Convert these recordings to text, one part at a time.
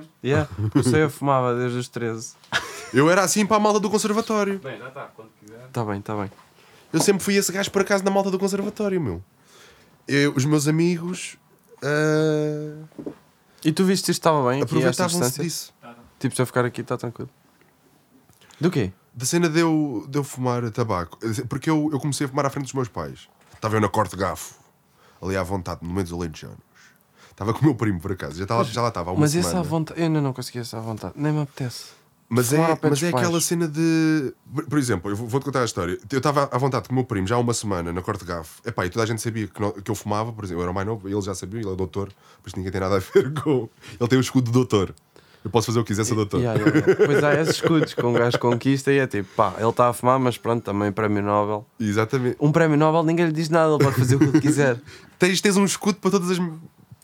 tempo. Yeah, comecei a fumava desde os 13. Eu era assim para a malta do conservatório. Bem, já está, quando quiser. Tá bem, tá bem. Eu sempre fui esse gajo por acaso na malta do conservatório, meu. Eu- os meus amigos ah, E tu viste isto estava bem aproveitavam-se disso. Tipo, se eu ficar aqui, está tranquilo. Do quê? Da cena de eu, de eu fumar tabaco. Porque eu, eu comecei a fumar à frente dos meus pais. Estava eu na corte de gafo, ali à vontade, no meio dos alentejanos. Estava com o meu primo, por acaso. Já, estava, já lá estava há uma Mas semana. esse à vontade. Eu ainda não consegui essa à vontade. Nem me apetece. Mas Fumar é, mas é pais. aquela cena de. por- exemplo, eu vou- vou-te contar a história. Eu estava à vontade com o meu primo já há uma semana na Corte de Gafo. Epá, e toda a gente sabia que, não- que eu fumava, por exemplo, eu era o mais novo, ele já sabia, ele é doutor, por isso ninguém tem nada a ver com. Ele tem o escudo de doutor. Eu posso fazer o que quiser, sou doutor. Yeah, yeah, yeah. Pois há esses escudos que um gajo conquista e é tipo, pá, ele está a fumar, mas pronto, também prémio Nobel. Exatamente. Um prémio Nobel ninguém lhe diz nada, ele pode fazer o que ele quiser. Tens, tens um escudo para todas as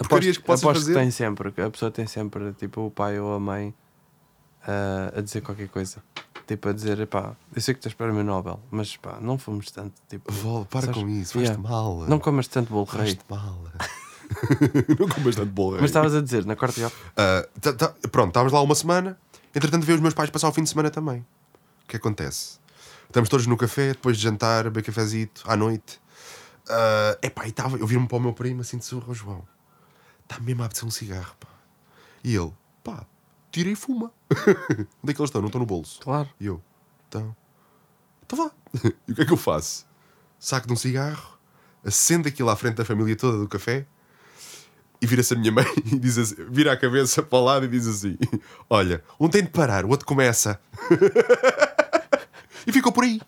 porcarias que possas aposto fazer. que tem sempre, a pessoa tem sempre, tipo, o pai ou a mãe ah, a dizer qualquer coisa. Tipo, a dizer, pá, eu sei que tens prémio Nobel, mas pá, não fomos tanto. Tipo, Vol, para sabes? com isso, Yeah. faz-te mal. Não comas tanto bolo rei. faz-te mal. não comas tanto bolo. Mas estavas a dizer, na corte de Ah, tá- tá- pronto, estávamos lá uma semana. Entretanto, veio os meus pais passar o fim de semana também. O que acontece? Estamos todos no café, depois de jantar, beber cafezito, à noite. Ah, epá, e tava, eu vi-me para o meu primo assim de surra, "Ó, João. Está mesmo a apetecer um cigarro, pá. E ele, pá, tira e fuma. Onde é que eles estão? Não estão no bolso. Claro. E eu, então, então vá. E o que é que eu faço? Saco de um cigarro, acendo aquilo à frente da família toda do café e vira-se a minha mãe e diz assim, vira a cabeça para o lado e diz assim: Olha, um tem de parar, o outro começa. e ficou por aí.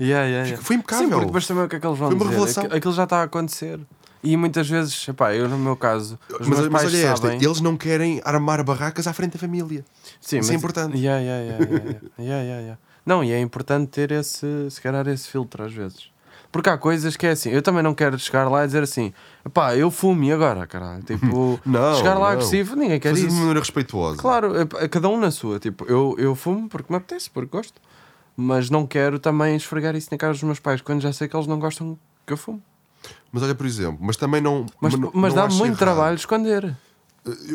Yeah, yeah, yeah. Foi impecável. Sim, porque depois também o que é que eles vão Foi uma dizer? revelação. Aqu- Aquilo já está a acontecer. E muitas vezes, epá, eu no meu caso, os Mas, meus mas pais olha esta, sabem... eles não querem armar barracas à frente da família. Sim, Isso é importante. Yeah, yeah, yeah, yeah, yeah. Yeah, yeah. Não, e é importante ter esse, se calhar, esse filtro às vezes. Porque há coisas que é assim, eu também não quero chegar lá e dizer assim, pá, eu fumo e agora, caralho. Tipo, Não, chegar lá não. agressivo, ninguém quer Fazer de isso. maneira respeituosa. Claro, é- é cada um na sua. Tipo, eu, eu fumo porque me apetece, porque gosto. Mas não quero também esfregar isso na cara dos meus pais quando já sei que eles não gostam que eu fumo. Mas olha, por exemplo, mas também não. Mas, mas dá-me muito errado. trabalho esconder.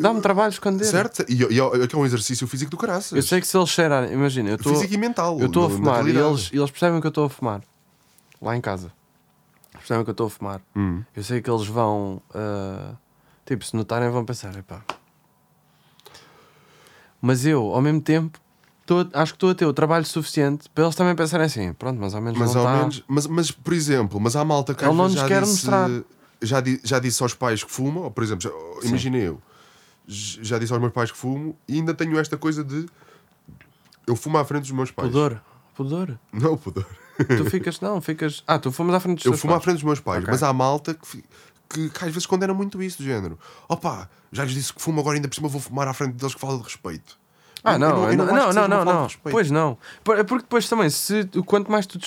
Dá-me trabalho esconder. Certo? E, e, é que é um exercício físico do caraças. Eu sei que se eles cheirarem, imagina, eu estou. Físico e mental. Eu estou a fumar e eles, e eles percebem que eu estou a fumar. Lá em casa. Percebem que eu estou a fumar. Hum. Eu sei que eles vão. ah, tipo, se notarem, vão pensar: epá. Mas eu, ao mesmo tempo, a- acho que estou a ter o trabalho suficiente para eles também pensarem assim: pronto, mas ao menos Mas não ao está. menos, mas, mas por exemplo, mas há malta que Ele não nos já quer disse, mostrar. Já, di- já disse aos pais que fumam, ou, por exemplo, já, imagina eu, j- já disse aos meus pais que fumo e ainda tenho esta coisa de eu fumo à frente dos meus pais. Pudor. Pudor. Não, pudor. tu ficas, não, ficas. Ah, tu fumas à frente dos Eu teus fumo à pais. frente dos meus pais, Ok. mas há malta que, que, que às vezes condena muito isso, do género. Opa, já lhes disse que fumo, agora ainda por cima vou fumar à frente deles que fala de respeito. Ah, não, não, não, não, não, não. Pois não. É porque depois também, se, quanto mais tu.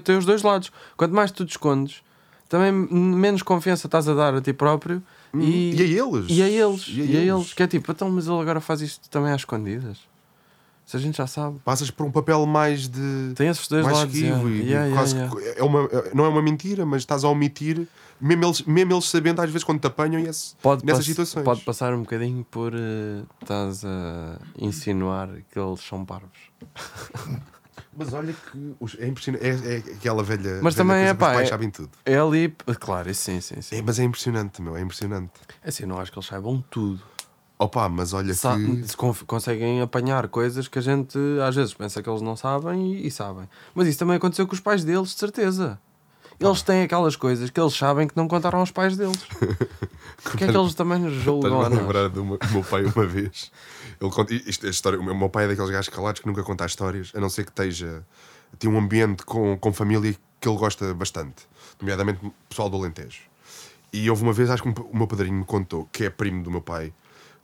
Tem os dois lados. Quanto mais tu te escondes, também menos confiança estás a dar a ti próprio e, E a eles. e a eles. E a E a eles. eles. Que é tipo, então, mas ele agora faz isto também às escondidas. Se a gente já sabe. Passas por um papel mais de. Tem esses dois mais lados. esquivo yeah. e Yeah, yeah, quase yeah. que é uma, não é uma mentira, mas estás a omitir, mesmo eles, mesmo eles sabendo, às vezes, quando te apanham esse- Pode, nessas situações. pode passar um bocadinho por eh, estás a insinuar que eles são parvos. Mas olha que os- é impressionante. É, é aquela velha. Mas velha também coisa é, pá, Os pais é- sabem tudo. É ali, claro, isso sim, sim, sim. É, mas é impressionante, meu, é impressionante. É assim, não acho que eles saibam tudo. Opa, mas olha Sa- que. conseguem apanhar coisas que a gente às vezes pensa que eles não sabem e, e sabem. Mas isso também aconteceu com os pais deles, de certeza. Eles têm aquelas coisas que eles sabem que não contaram aos pais deles. Porque é que eles também nos julgam a lembrar do meu, do meu pai uma vez. Ele conta, isto, história, o meu- pai é daqueles gajos calados que nunca conta histórias, a não ser que esteja. tem um ambiente com, com família que ele gosta bastante, nomeadamente o pessoal do Alentejo. E houve uma vez, acho que um- o meu padrinho me contou, que é primo do meu pai,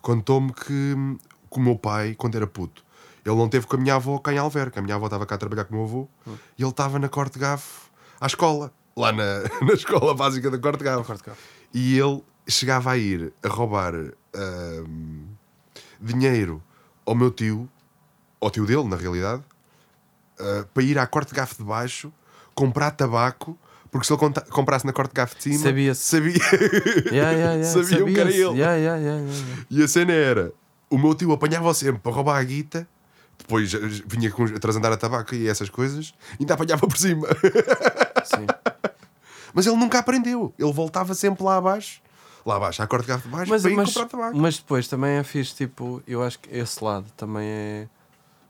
contou-me que, que o meu pai, quando era puto, ele não teve com a minha avó cá em Alverca. A minha avó estava cá a trabalhar com o meu avô e ele estava na Corte de Gafo à escola, lá na, na escola básica da Corte Gafo. E ele chegava a ir a roubar ahm, dinheiro ao meu tio, ao tio dele, na realidade, ah, para ir à Corte Gafo de baixo, comprar tabaco. Porque se ele comprasse na corte de gafo de cima, Sabia-se. sabia. Yeah, yeah, yeah. Sabiam que era ele. Yeah, yeah, yeah, yeah, yeah. E a cena era: o meu tio apanhava sempre para roubar a guita, depois vinha com, atrás andar a tabaco e essas coisas, e ainda apanhava por cima. Sim. Mas ele nunca aprendeu. Ele voltava sempre lá abaixo, lá abaixo, à corda de garfo de baixo, Mas, para ir mas, comprar tabaco. mas depois também é fixe, tipo, eu acho que esse lado também é,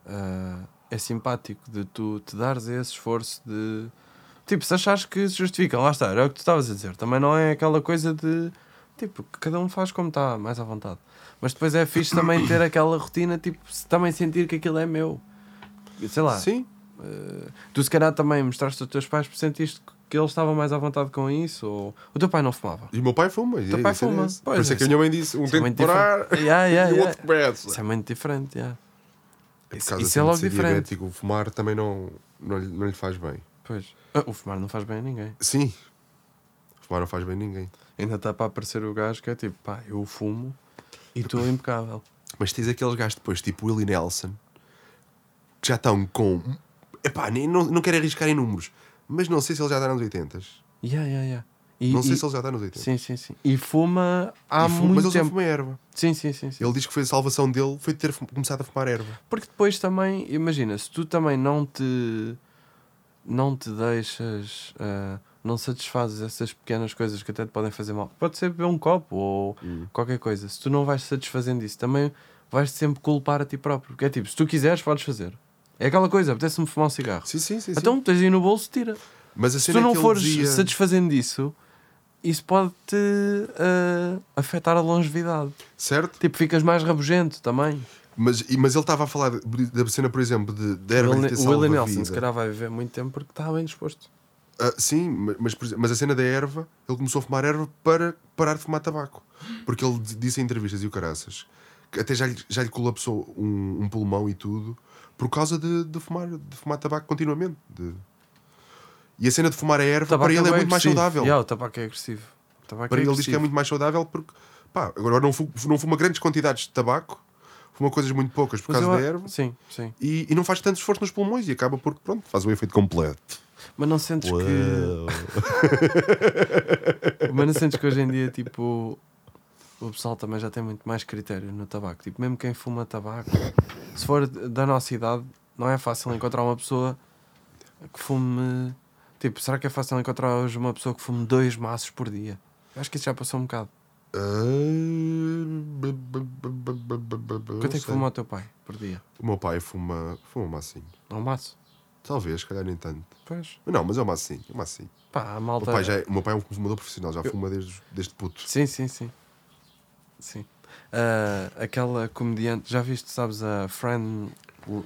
ah, é simpático de tu te dares esse esforço de tipo, se achares que se justifica, lá está, era o que tu estavas a dizer, também não é aquela coisa de tipo, que cada um faz como está, mais à vontade. Mas depois é fixe também ter aquela rotina, tipo, se também sentir que aquilo é meu. Sei lá, Sim, Uh, tu se calhar também mostraste aos teus pais sentiste que eles estavam mais à vontade com isso ou o teu pai não fumava e o meu pai fuma. E teu pai isso é fuma. Pois, Por isso é que a minha mãe disse: um é tem muito parar. Yeah, yeah, e o outro começa. isso é muito diferente yeah. É isso, assim, é de logo diferente diabético, o fumar também não, não, lhe, não lhe faz bem. pois. Ah, o fumar não faz bem a ninguém Sim, fumar não faz bem a ninguém. ainda está para aparecer o gajo que é tipo pá, eu fumo e estou impecável Mas tens aqueles gajos depois, tipo Willie Nelson, que já estão com. Epá, nem, não, não quero arriscar em números, mas não sei se ele já está nos 80. yeah, yeah, yeah. E, Não sei e- se ele já está nos 80. sim, sim, sim e fuma há E fuma- muito mas ele só tempo fuma erva. sim, sim, sim, sim. Ele diz que foi a salvação dele foi ter começado a fumar erva. Porque depois também, imagina, se tu também não te não te deixas, ah, não satisfazes essas pequenas coisas que até te podem fazer mal, pode ser beber um copo ou qualquer coisa, se tu não vais satisfazendo isso, também vais sempre culpar a ti próprio. Porque é tipo, se tu quiseres, podes fazer. É aquela coisa, apetece-me fumar um cigarro. Sim, sim, sim. sim. Então tens aí no bolso, tira. mas Se tu é não fores dizia- satisfazendo isso, isso pode-te ah, afetar a longevidade. Certo? Tipo, ficas mais rabugento também. Mas, mas ele estava a falar da cena, por exemplo, de, de erva O a Nelson, se calhar, vai viver muito tempo porque está bem disposto. Ah, sim, ma- mas, por exemplo, mas a cena da erva, ele começou a fumar erva para parar de fumar tabaco. Porque ele disse em entrevistas, e o caraças, que até já lhe, já lhe colapsou um, um pulmão e tudo, por causa de, de, fumar, de fumar tabaco continuamente. de- E a cena de fumar a erva, para ele é bué muito mais agressivo. saudável. Yeah, o tabaco é agressivo. Tabaco Para é ele diz que é agressivo. muito mais saudável porque, pá, agora não fuma, não fuma grandes quantidades de tabaco, fuma coisas muito poucas por causa eu- da erva. Sim, sim. E, e não faz tanto esforço nos pulmões e acaba por, pronto, faz o efeito completo. Mas não sentes que. Mas não sentes que hoje em dia, tipo. O pessoal também já tem muito mais critério no tabaco. Tipo, mesmo quem fuma tabaco, se for da nossa idade, não é fácil encontrar uma pessoa que fume. Tipo, será que é fácil encontrar hoje uma pessoa que fume dois maços por dia? Eu acho que isso já passou um bocado. Quanto é que fuma o teu pai por dia? O meu pai fuma, fuma um massinho. É um maço? Talvez, se calhar nem tanto. Pois. Não, mas é um massinho. É um massinho. Pá, a O, malta. meu pai já é, o meu pai é um fumador profissional, já fuma desde, desde puto. Sim, sim, sim. Sim. Ah, aquela comediante, já viste, sabes, a Fran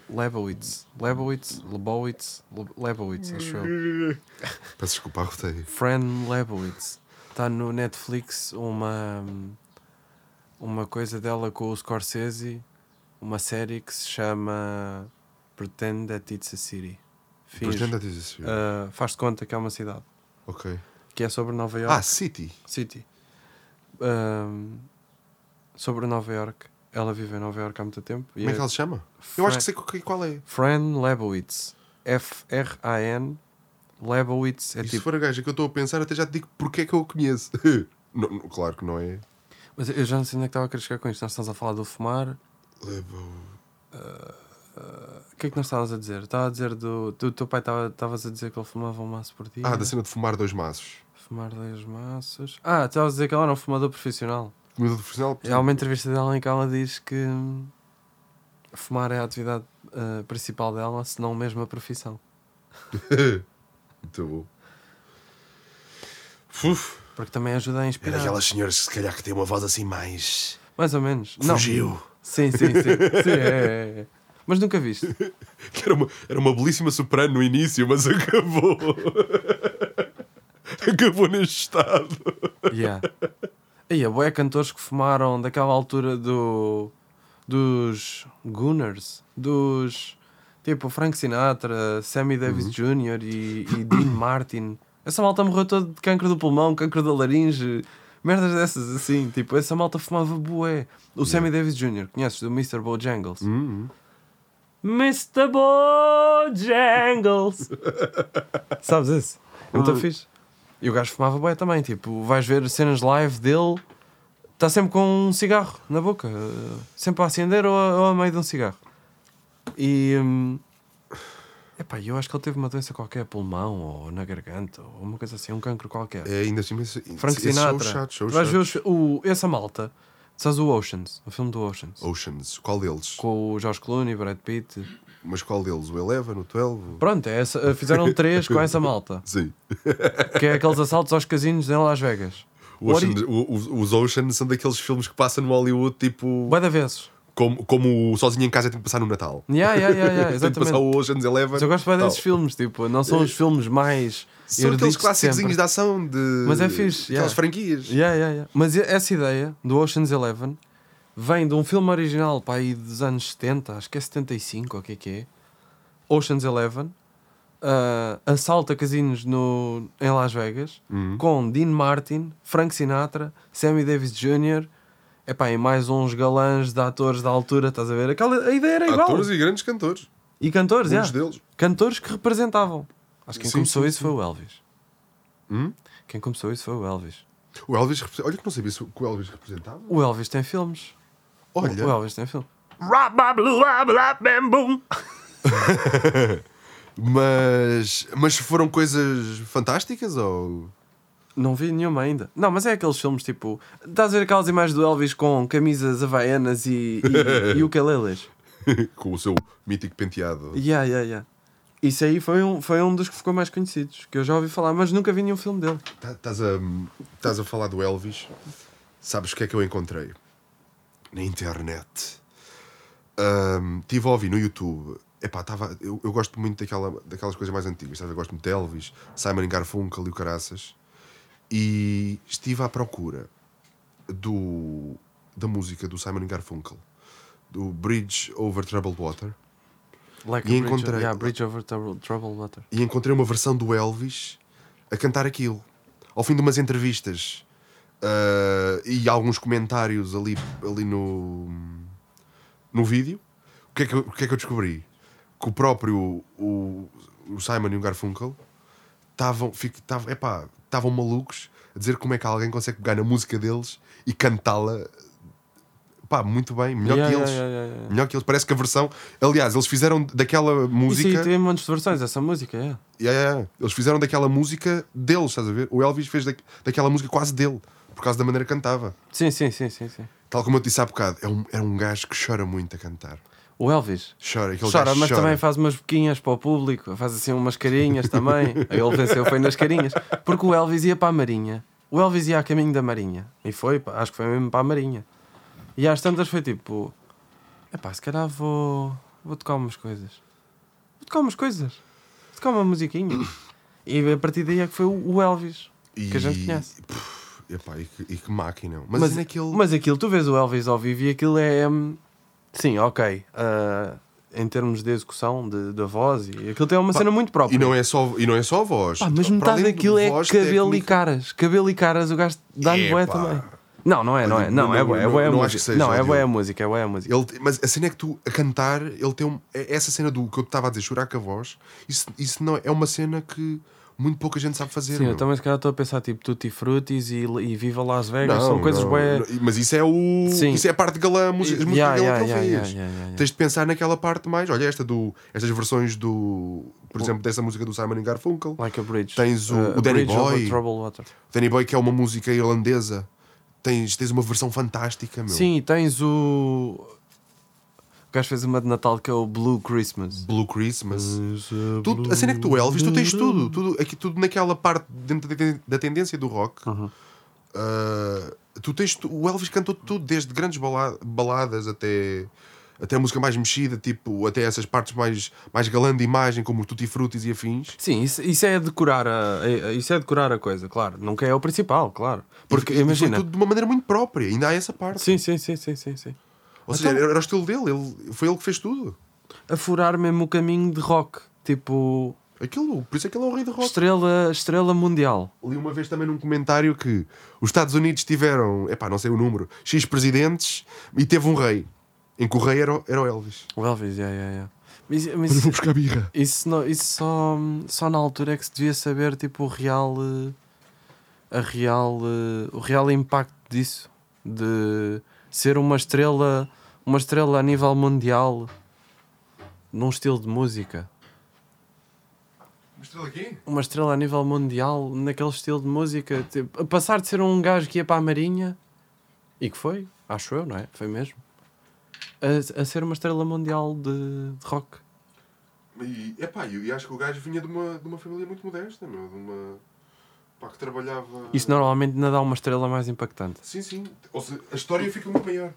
Lebowitz? Lebowitz? Lebowitz? Le- Lebowitz, acho eu. Peço desculpa, arrotei. Fran Lebowitz. Está no Netflix uma, uma coisa dela com o Scorsese, uma série que se chama Pretend That It's a City. Depois Finge, tenta dizer isso. ah, faz-te conta que é uma cidade. Ok. Que é sobre Nova York. Ah, City. City. Ahm, sobre Nova York. Ela vive em Nova York há muito tempo. Como é que ela se chama? Eu acho que sei qual- é. Fran Lebowitz. F-R-A-N. Lebowitz é e se tipo. for a gaja que eu estou a pensar, até já te digo porque é que eu a conheço. Não, não, claro que não é. Mas eu já não sei onde é que estava a querer chegar com isto. Nós estamos a falar do fumar. Lebo- O que é que nós estávamos a dizer? Estava a dizer do. do teu pai estava- estavas a dizer que ele fumava um maço por dia. Ah, da cena de fumar dois maços. Fumar 10 maços. Ah, estavas a dizer que ela era um fumador profissional. Comida. Há uma entrevista dela em que ela diz que hum, fumar é a atividade ah, principal dela, se não mesmo a profissão. Muito bom. Uf. Porque também ajuda a inspirar. daquelas senhoras que se calhar que têm uma voz assim mais. Mais ou menos. Não. Fugiu. Sim, sim, sim. sim é, é, é. Mas nunca viste. Era uma, era uma belíssima soprano no início, mas acabou. acabou neste estado. Yeah. E a boé cantores que fumaram daquela altura do dos Gunners, dos tipo Frank Sinatra, Sammy Davis Jr. e, e Dean Martin. Essa malta morreu toda de cancro do pulmão, cancro da laringe, merdas dessas assim. Tipo, essa malta fumava bué. O Sammy Davis Jr., conheces do Mr. Bojangles? Uhum. Mr. Bojangles. Sabes esse? É muito Uhum. fixe. E o gajo fumava bué também. Tipo, vais ver cenas live dele, Está sempre com um cigarro na boca, sempre a acender ou a, ou a meio de um cigarro. E. hum, epá, eu acho que ele teve uma doença qualquer, pulmão ou na garganta, ou uma coisa assim, um cancro qualquer. É ainda assim, esse, Frank esse Sinatra. Chato, show Tu vais ver os- o, essa malta, sabes o Oceans, o filme do Oceans, Oceans, qual deles? com o George Clooney, Brad Pitt. Mas qual deles? O Eleven, o 12? Pronto, é essa, eh, fizeram três com essa malta, Sim. que é aqueles assaltos aos casinos em Las Vegas. O Oceans- o- os, Oceans são daqueles filmes que passam no Hollywood, tipo. Bué de vezes. Como, como o Sozinho em Casa tem de passar no Natal. Yeah, yeah, yeah, yeah, Tem de passar o Oceans Eleven. Mas eu gosto bem desses filmes, tipo, não são os filmes mais São aqueles clássicos de ação de. Mas é fixe, Aquelas yeah. franquias. Yeah, yeah, yeah. Mas essa ideia do Ocean's Eleven vem de um filme original pá, aí dos anos 70, acho que é 75, ou o que é que é. Ocean's Eleven ah, assalta casinos no, em Las Vegas Uhum. com Dean Martin, Frank Sinatra, Sammy Davis Jr. Epá, e mais uns galãs de atores da altura, estás a ver? Aquela, a ideia era igual. Atores e grandes cantores. E cantores, Muitos yeah. deles. Cantores que representavam. Acho que quem Sim, começou sim, isso foi o Elvis. Hum? Quem começou isso foi o Elvis. O Elvis. Olha que não sabia o que o Elvis representava. O Elvis tem filmes. Olha. O Elvis tem filmes. Mas. Mas foram coisas fantásticas ou. Não vi nenhuma ainda. Não, mas é aqueles filmes tipo. Estás a ver aquelas imagens do Elvis com camisas havaianas e, e, e ukeleles? com o seu mítico penteado. Yeah, yeah, yeah. Isso aí foi um, foi um dos que ficou mais conhecidos. Que eu já ouvi falar, mas nunca vi nenhum filme dele. Tá- Estás a, estás a falar do Elvis. Sabes o que é que eu encontrei? Na internet. Ahm, Estive a ouvir no YouTube. Epá, tava, eu, eu gosto muito daquela, daquelas coisas mais antigas. Sabe? Eu gosto muito de Elvis, Simon Garfunkel e o Caraças. E estive à procura do, da música do Simon Garfunkel, do Bridge Over Troubled Water. Like E a bridge, encontrei- yeah, bridge over Trouble- Troubled Water. e encontrei uma versão do Elvis a cantar aquilo. Ao fim de umas entrevistas ah, e alguns comentários ali, ali no, no vídeo, o que, é que, eu- o que é que eu descobri? Que o próprio o, o Simon e o Garfunkel estavam estavam malucos a dizer como é que alguém consegue pegar na música deles e cantá-la pá, muito bem, melhor Yeah, que eles. yeah, yeah, yeah. Melhor que eles. Parece que a versão. Aliás, eles fizeram daquela Isso música. aí tem de versões, essa música, é. Yeah. Eles fizeram daquela música deles, estás a ver? O Elvis fez da, daquela música quase dele, por causa da maneira que cantava. Sim, sim, sim, sim, sim. Tal como eu te disse há bocado, é um, é um gajo que chora muito a cantar. O Elvis. Chora, aquele Chora, mas chora. também faz umas boquinhas para o público, faz assim umas carinhas também. Ele venceu, foi nas carinhas. Porque o Elvis ia para a Marinha. O Elvis ia a caminho da Marinha. E foi, pá, acho que foi mesmo para a Marinha. E às tantas foi tipo: epá, se calhar vou, vou tocar umas coisas. Vou tocar umas coisas. Vou tocar uma musiquinha. E a partir daí é que foi o Elvis que a gente conhece. puf, epá, e, que, e que máquina. Mas, Mas, naquele. mas aquilo, tu vês o Elvis ao vivo e aquilo é. hum, sim, ok. ah, em termos de execução de- da voz, e aquilo tem uma Pá, cena muito própria. E não é só, e não é só a voz. Pá, mas metade daquilo é cabelo técnica- e caras. Cabelo e caras, o gajo dá-lhe bué Epá. também. Não, não é, não é. Não, Não, é é não, bué a não acho que música. Não, é bué a música, é bué a música. Ele, mas a cena é que tu, a cantar, ele tem um, é- essa cena do que eu estava a dizer, chorar com a voz, isso, isso não é, é uma cena que muito pouca gente sabe fazer. Sim, eu meu. também se calhar estou a pensar tipo Tutti Frutis e, e Viva Las Vegas. Não, São coisas não, Mas isso é o. Sim. Isso é a parte de galã, música, Yeah, de galã yeah, que ele yeah, fez. yeah, yeah, yeah. Tens de pensar naquela parte mais. Olha, esta do. Estas versões do. Por exemplo, dessa música do Simon Garfunkel. Like a Bridge. Tens o- Uh, o Danny Boy. Danny Boy, que é uma música irlandesa. Tens, tens uma versão fantástica, meu. Sim, tens o. O gajo fez uma de Natal que é o Blue Christmas. Blue Christmas. Tudo, a cena é que tu, Elvis, tu tens tudo. Tudo, aqui, tudo naquela parte dentro da, ten- da tendência do rock. Uhum. Uh, tu tens o Elvis cantou tudo, desde grandes bala- baladas até, até a música mais mexida, tipo, até essas partes mais, mais galã de imagem, como o Tutti Frutis e afins. Sim, isso, isso é decorar a, isso é decorar a coisa, claro. Nunca é o principal, claro. Porque imagina. Tudo de uma maneira muito própria, ainda há essa parte. Sim, sim, sim, sim, sim, sim. Ou seja, Então- era o estilo dele, ele, foi ele que fez tudo. A furar mesmo o caminho de rock. Tipo, Aquilo, por isso é que ele é o rei do rock. estrela, estrela mundial. Li uma vez também num comentário que os Estados Unidos tiveram, epá, não sei o número, X presidentes e teve um rei. Em que o rei era, o- era o Elvis. O Elvis, yeah, yeah, yeah. Mas, mas buscar birra. isso, não- isso só, só na altura é que se devia saber tipo, o real. eh, A real, eh, o real impacto disso. de ser uma estrela, uma estrela a nível mundial num estilo de música. Uma estrela aqui? Uma estrela a nível mundial naquele estilo de música. Tipo, passar de ser um gajo que ia para a Marinha e que foi, acho eu, não é? Foi mesmo. A, a ser uma estrela mundial de, de rock. E, epá, eu, e acho que o gajo vinha de uma, de uma família muito modesta, meu, de uma. Pá, que trabalhava. Isso normalmente ainda dá uma estrela mais impactante. Sim, sim. Ou seja, a história fica muito maior.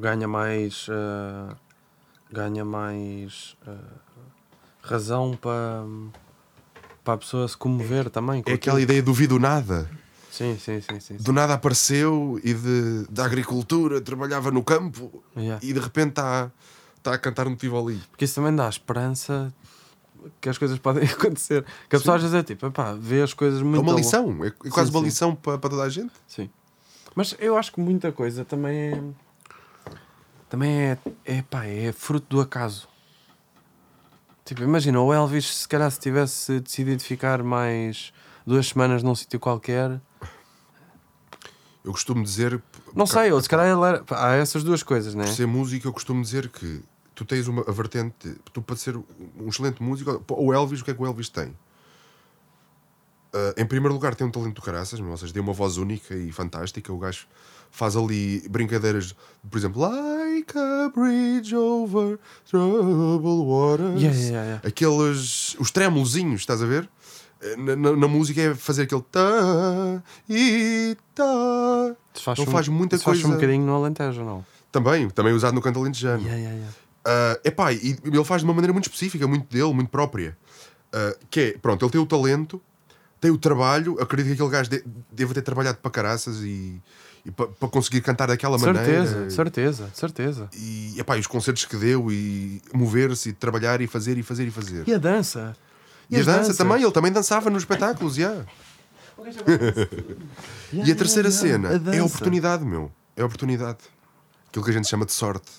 ganha mais uh, ganha mais uh, razão para para a pessoa se comover também é aquela ideia do vi do nada sim, sim, sim, sim, do nada apareceu e de, da agricultura trabalhava no campo Yeah. e de repente está tá a cantar no Tivoli porque isso também dá esperança que as coisas podem acontecer que a pessoa às vezes é tipo epá, vê as coisas muito é uma lição é quase Sim, uma sim. lição para, para toda a gente sim mas eu acho que muita coisa também é também é é, pá, é fruto do acaso Tipo, imagina, o Elvis, se calhar se tivesse decidido ficar mais duas semanas num sítio qualquer, eu costumo dizer não sei, ou se calhar ele era. pá, Há essas duas coisas, né? por ser músico eu costumo dizer que tu tens uma vertente tu para ser um excelente músico o Elvis o que é que o Elvis tem? Ah, em primeiro lugar tem um talento do caraças meu, ou seja, tem uma voz única e fantástica. O gajo faz ali brincadeiras por exemplo like a bridge over troubled waters. Yeah, yeah, yeah. aqueles os tremolozinhos estás a ver? Na, na- na música é fazer aquele tá e tá. Isso faz muita isso faz um coisa- bocadinho no Alentejo, não? também também usado no canto alentejano. Yeah, yeah, yeah. Uh, epá, e ele faz de uma maneira muito específica, muito dele, muito própria. Uh, que é, pronto, ele tem o talento, tem o trabalho, acredito que aquele gajo de- deve ter trabalhado para caraças e, e para conseguir cantar daquela Certeza, maneira. certeza, certeza. E, epá, e os concertos que deu, e mover-se, e trabalhar, e fazer, e fazer, e fazer. E a dança? E, a as dança danças? também, ele também dançava nos espetáculos, já. E a terceira cena é a oportunidade, meu. É a oportunidade. Aquilo que a gente chama de sorte.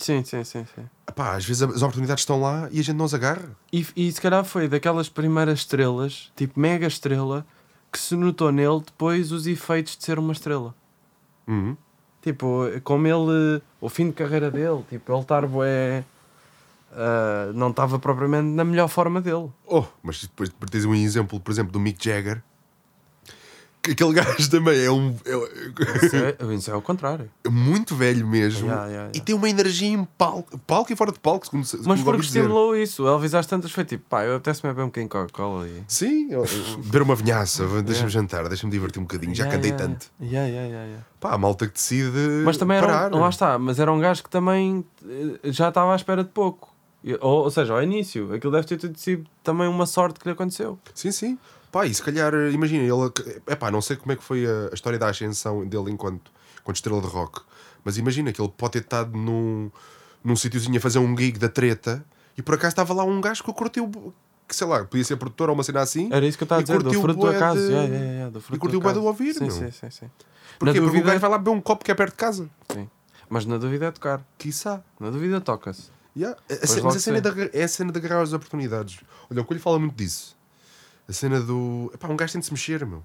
Sim, sim, sim, sim. Epá, às vezes as oportunidades estão lá e a gente não as agarra. E, e se calhar foi daquelas primeiras estrelas, tipo mega estrela, que se notou nele depois os efeitos de ser uma estrela. Uhum. Tipo, como ele, o fim de carreira dele, tipo, ele estar bué, ah, não estava propriamente na melhor forma dele. Oh, mas depois tens um exemplo, por exemplo, do Mick Jagger. Que aquele gajo também é um. Isso é, isso é o contrário. É muito velho mesmo. Yeah, yeah, yeah. E tem uma energia em palco, palco e fora de palco, como, Mas como porque estimulou isso. O Elvis às tantas foi tipo, pá, eu apetece-me beber um bocadinho de Coca-Cola e. Sim, beber uma vinhaça, deixa-me jantar, deixa-me divertir um bocadinho, já cantei tanto. Yeah, yeah, yeah. Pá, a malta que decide. Mas também era parar. um, lá está, mas era um gajo que também eh, já estava à espera de pouco. Ou, ou seja, ao início, aquilo deve ter tido sido também uma sorte que lhe aconteceu. Sim, sim. Pá, e se calhar, imagina, ele. É pá, não sei como é que foi a, a história da ascensão dele enquanto, enquanto estrela de rock, mas imagina que ele pode ter estado num, num sítiozinho a fazer um gig da treta e por acaso estava lá um gajo que o curtiu, que sei lá, podia ser produtor ou uma cena assim. Era isso que eu estava a dizer, do fruto do acaso. de- Yeah, yeah, yeah, do fruto e curtiu do bué do ouvir, sim, meu. sim, sim, sim. Porquê? Na Porque o dúvida- gajo vai lá beber um copo que é perto de casa. Sim. Mas na dúvida é tocar. Quiçá. Na dúvida toca-se. Yeah. A- mas a cena de, é a cena de agarrar as oportunidades. Olha, o Coelho fala muito disso. A cena do. Epá, um gajo tem de se mexer, meu.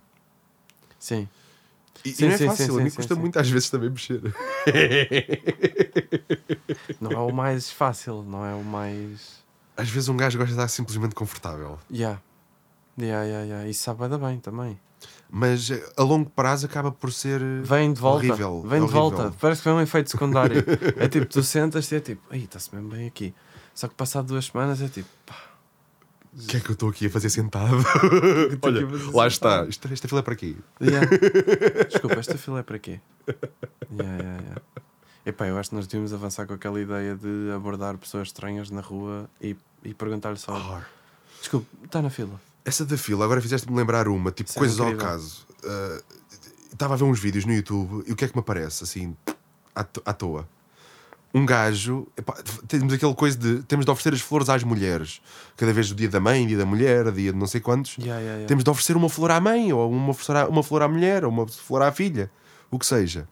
Sim. E, e Sim, não é sim, fácil, sim, a mim custa muito às vezes também mexer. Não é o mais fácil, não é o mais. Às vezes um gajo gosta de estar simplesmente confortável. Yeah. Yeah, yeah, yeah. Isso sabe bem bem também. Mas eh, a longo prazo acaba por ser. Vem de volta. Horrível, Vem de volta. Parece que vem um efeito secundário. é tipo, tu sentas e é tipo, aí está-se mesmo bem aqui. Só que passado duas semanas é tipo, pá, O que é que eu estou aqui a fazer sentado? estou Olha, fazer lá sentado. está. Esta, esta fila é para aqui. Yeah. Desculpa, esta fila é para quê? Yeah, yeah, yeah. Epá, eu acho que nós devíamos avançar com aquela ideia de abordar pessoas estranhas na rua e, e perguntar-lhe só: Desculpa, está na fila. essa da fila, agora fizeste-me lembrar uma, tipo Isso é coisas ao incrível. caso. Ah, Estava a ver uns vídeos no YouTube e o que é que me aparece, assim, à, à toa? Um gajo, epá, temos aquele coisa de temos de oferecer as flores às mulheres, cada vez o dia da mãe, dia da mulher, dia de não sei quantos. Yeah, yeah, yeah. Temos de oferecer uma flor à mãe, ou uma flor à, uma flor à mulher, ou uma flor à filha, o que seja.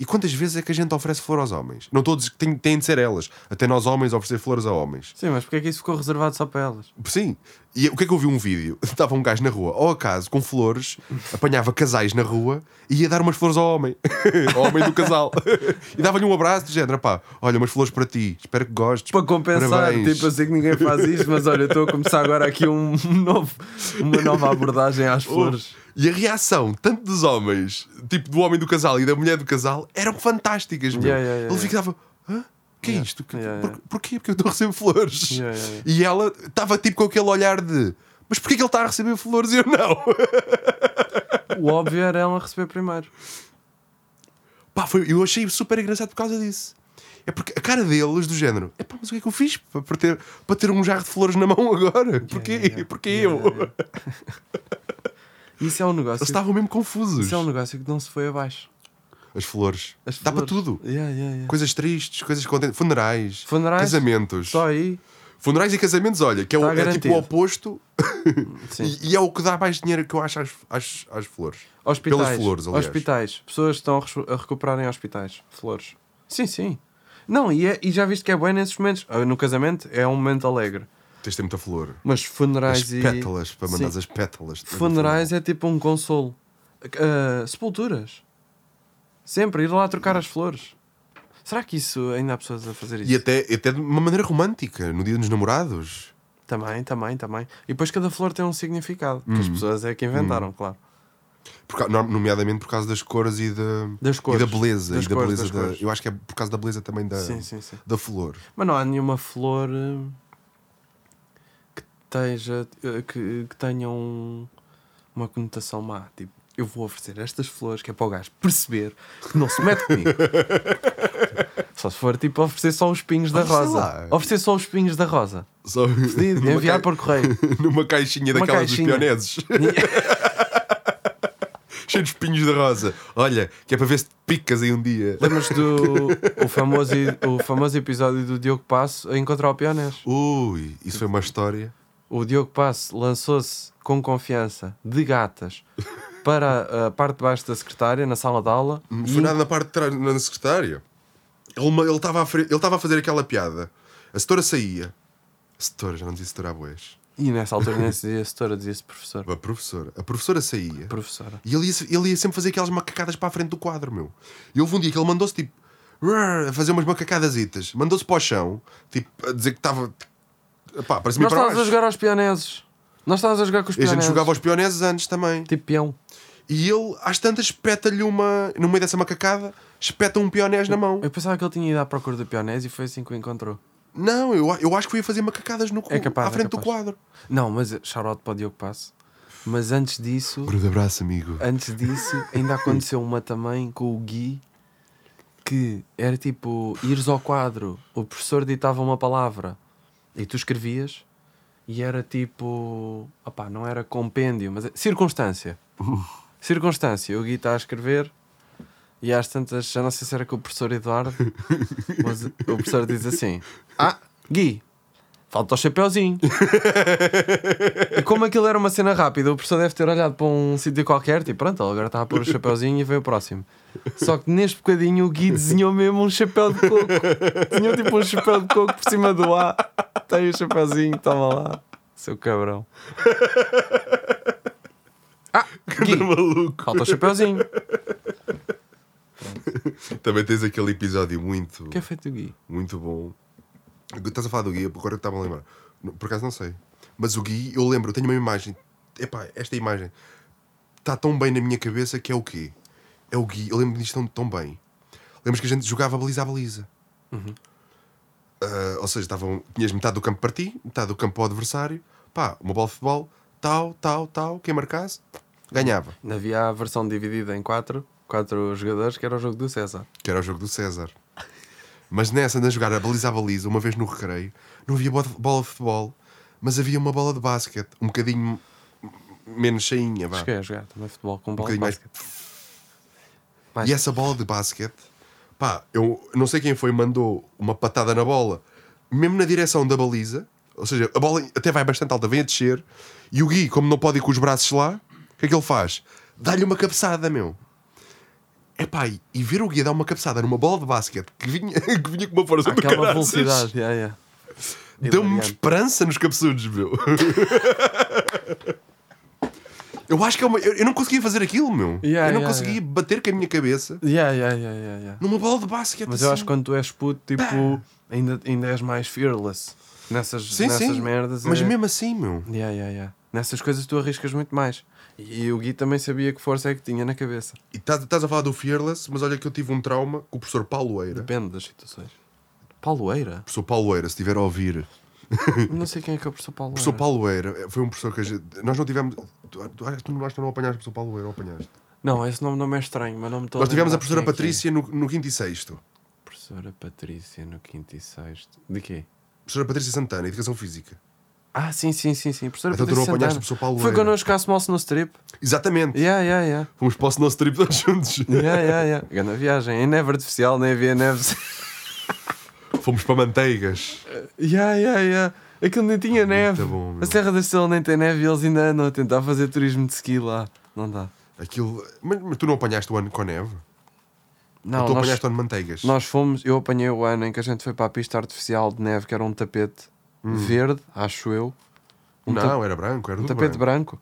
E quantas vezes é que a gente oferece flor aos homens? Não estou a dizer que têm, têm de ser elas. Até nós homens oferecer flores a homens. Sim, mas porque é que isso ficou reservado só para elas? Sim. E o que é que eu vi um vídeo? Estava um gajo na rua, ao acaso, com flores, apanhava casais na rua e ia dar umas flores ao homem. ao homem do casal. e dava-lhe um abraço de género, pá, olha, umas flores para ti, espero que gostes. Para compensar, Parabéns. tipo, eu sei que ninguém faz isto, mas olha, estou a começar agora aqui um novo, uma nova abordagem às flores. E a reação, tanto dos homens, tipo do homem do casal e da mulher do casal, eram fantásticas, meu. Yeah, yeah, yeah, Ele ficava, hã? O que é isto? Por-. Porquê? Porque eu estou a receber flores. E ela estava tipo com aquele olhar de, mas porquê que ele está a receber flores e eu não? O óbvio era ela receber primeiro. Pá, foi, eu achei super engraçado por causa disso. É porque a cara deles, do género, é pá, mas o que é que eu fiz para, ter, para ter um jarro de flores na mão agora? Porquê? yeah, yeah. Porquê Yeah, eu? Isso é um negócio. Eles estavam mesmo confusos. Isso é um negócio que não se foi abaixo. As flores. As Dá para tudo. Yeah, yeah, yeah. Coisas tristes, coisas contentes, funerais, Funerais, casamentos. Só aí. Funerais e casamentos, olha, que é, o- Está é tipo o oposto e, e é o que dá mais dinheiro que eu acho às, às, às flores. Hospitais. Pelas flores, aliás. Hospitais. Pessoas que estão a recuperar em hospitais. Flores. Sim, sim. Não, e, é- e já viste que é bom nesses momentos. Ah, No casamento é um momento alegre. Tens de ter muita flor. Mas funerais As e. pétalas, para mandar as pétalas. Funerais é tipo um consolo. Ah, sepulturas. Sempre ir lá trocar as flores. Será que isso ainda há pessoas a fazer isso? E até, até de uma maneira romântica, no dia dos namorados. Também, também, também. E depois cada flor tem um significado. Que as Hum. pessoas é que inventaram, claro. Por nomeadamente por causa das cores e da, Das e cores. da beleza. Das e da cores, beleza da- eu acho que é por causa da beleza também da, Sim, sim, sim. da flor. Mas não há nenhuma flor eh, esteja, eh, que, que tenha um- uma conotação má. Tipo, eu vou oferecer estas flores que é para o gajo perceber que não se mete comigo. só se for tipo oferecer só os espinhos da rosa. lá. Oferecer só os espinhos da rosa. Só Pedido, enviar cai- por correio. numa caixinha Uma daquelas caixinha. dos pioneses. Cheio de espinhos de rosa. Olha, que é para ver se te picas aí um dia. Lembras do o famoso, o famoso episódio do Diogo Passo a encontrar o pionês? Ui, isso foi uma história. O Diogo Passo lançou-se com confiança de gatas para a parte de baixo da secretária, na sala de aula. Não e foi nada na parte de trás, na secretária. Ele estava a, ele a fazer aquela piada. A setora saía. A setora, já não dizia setora boés. E nessa altura nem se dizia setora, dizia-se professor. A professora. A professora saía. Professora. E ele ia, ele ia sempre fazer aquelas macacadas para a frente do quadro, meu. E houve um dia que ele mandou-se tipo a fazer umas macacadasitas. Mandou-se para o chão, tipo, a dizer que estava. Pá, Nós estávamos a jogar aos pioneses. Nós estávamos a jogar com os E a gente pioneses. jogava aos pioneses antes também. Tipo peão. E ele, às tantas, espeta-lhe uma. No meio dessa macacada, espeta um pionés na mão. Eu pensava que ele tinha ido à procura do pionés e foi assim que o encontrou. Não, eu, eu acho que foi a fazer macacadas no, É capaz, à frente é do quadro. Não, mas shoutout para o Diogo Passo. Mas antes disso, Grande abraço, amigo. antes disso, ainda aconteceu uma também com o Gui que era tipo ires ao quadro, o professor ditava uma palavra e tu escrevias e era tipo opá, não era compêndio, mas é- circunstância. Circunstância, o Gui está a escrever e às tantas, já não sei se era com o professor Eduardo, mas o professor diz assim: Ah, Gui, falta o chapeuzinho. E como aquilo era uma cena rápida, o professor deve ter olhado para um sítio qualquer, tipo, pronto, ele agora está a pôr o chapeuzinho e veio o próximo. Só que neste bocadinho o Gui desenhou mesmo um chapéu de coco. Desenhou tipo um chapéu de coco por cima do A. Tem o chapeuzinho, toma lá. Seu cabrão. Ah, Gui, maluco. falta o chapeuzinho. Também tens aquele episódio muito, O que é feito do Gui? muito bom. Estás a falar do Gui, agora estava a lembrar. Por acaso não sei. Mas o Gui, eu lembro, eu tenho uma imagem. Epá, esta imagem está tão bem na minha cabeça que é o quê? É o Gui, eu lembro disto tão, tão bem. Lembras que a gente jogava baliza a baliza. Ah, ou seja, estavam, tinhas metade do campo para ti, metade do campo para o adversário. Pá, uma bola de futebol, tal, tal, tal. Quem marcasse, ganhava. Havia a versão dividida em quatro, quatro jogadores, que era o jogo do César. que era o jogo do César. Mas nessa, de jogar a baliza a baliza, uma vez no recreio, não havia bo- bola de futebol, mas havia uma bola de basquete, um bocadinho menos cheinha, vá. Cheguei a jogar também futebol com Um bola de basquete. Mais- E essa bola de basquete, pá, eu não sei quem foi, mandou uma patada na bola, mesmo na direção da baliza, ou seja, a bola até vai bastante alta, vem a descer, e o Gui, como não pode ir com os braços lá, o que é que ele faz? Dá-lhe uma cabeçada, meu. Epá, e- e ver o guia dar uma cabeçada numa bola de basquete que vinha, que vinha com uma força do Aquela caraças, velocidade, yeah, yeah. Deu-me esperança nos cabeçudos, meu. eu acho que é uma. Eu, eu não conseguia fazer aquilo, meu. Yeah, eu não yeah, conseguia bater com a minha cabeça Yeah, yeah, yeah, yeah, yeah. numa bola de basquete. Mas eu assim. acho que quando tu és puto, tipo, ainda, ainda és mais fearless nessas, Sim, nessas sim. merdas. Mas é- mesmo assim, meu. Yeah, yeah, yeah. Nessas coisas tu arriscas muito mais. E o Gui também sabia que força é que tinha na cabeça. E estás estás a falar do Fearless, mas olha que eu tive um trauma com o professor Paulo Eira. Depende das situações. Paulo Eira? Professor Paulo Eira, se estiver a ouvir. Não sei quem é que é o professor Paulo Professor Eira. Paulo Eira foi um professor que a gente. Nós não tivemos. Tu, tu, acho que tu, não- acho que tu não apanhaste o professor Paulo Eira, ou apanhaste? Não, esse nome não é estranho, mas não me estou Nós tivemos a professora é é. Patrícia no, no quinto e sexto. Professora Patrícia no quinto e sexto. De quê? Professora Patrícia Santana, Educação Física. Ah, sim, sim, sim, sim. Professora Então tu Patrícia não apanhaste o professor Paulo Foi Eira. connosco à Small no Strip. Exatamente. Yeah, yeah, yeah. Fomos para o nosso trip todos juntos. Yeah, yeah, yeah. Grande viagem. Em neve artificial, nem havia neve. Fomos para Manteigas. yeah, yeah, yeah. Aquilo nem tinha neve. bom, a Serra da Estrela nem tem neve e eles ainda andam a tentar fazer turismo de ski lá. Não dá. Aquilo. Mas, mas tu não apanhaste o ano com neve? Não, Ou tu nós, apanhaste o ano de Manteigas? nós fomos. Eu apanhei o ano em que a gente foi para a pista artificial de neve, que era um tapete verde, acho eu. Um, ta- não, era branco, era um tapete branco.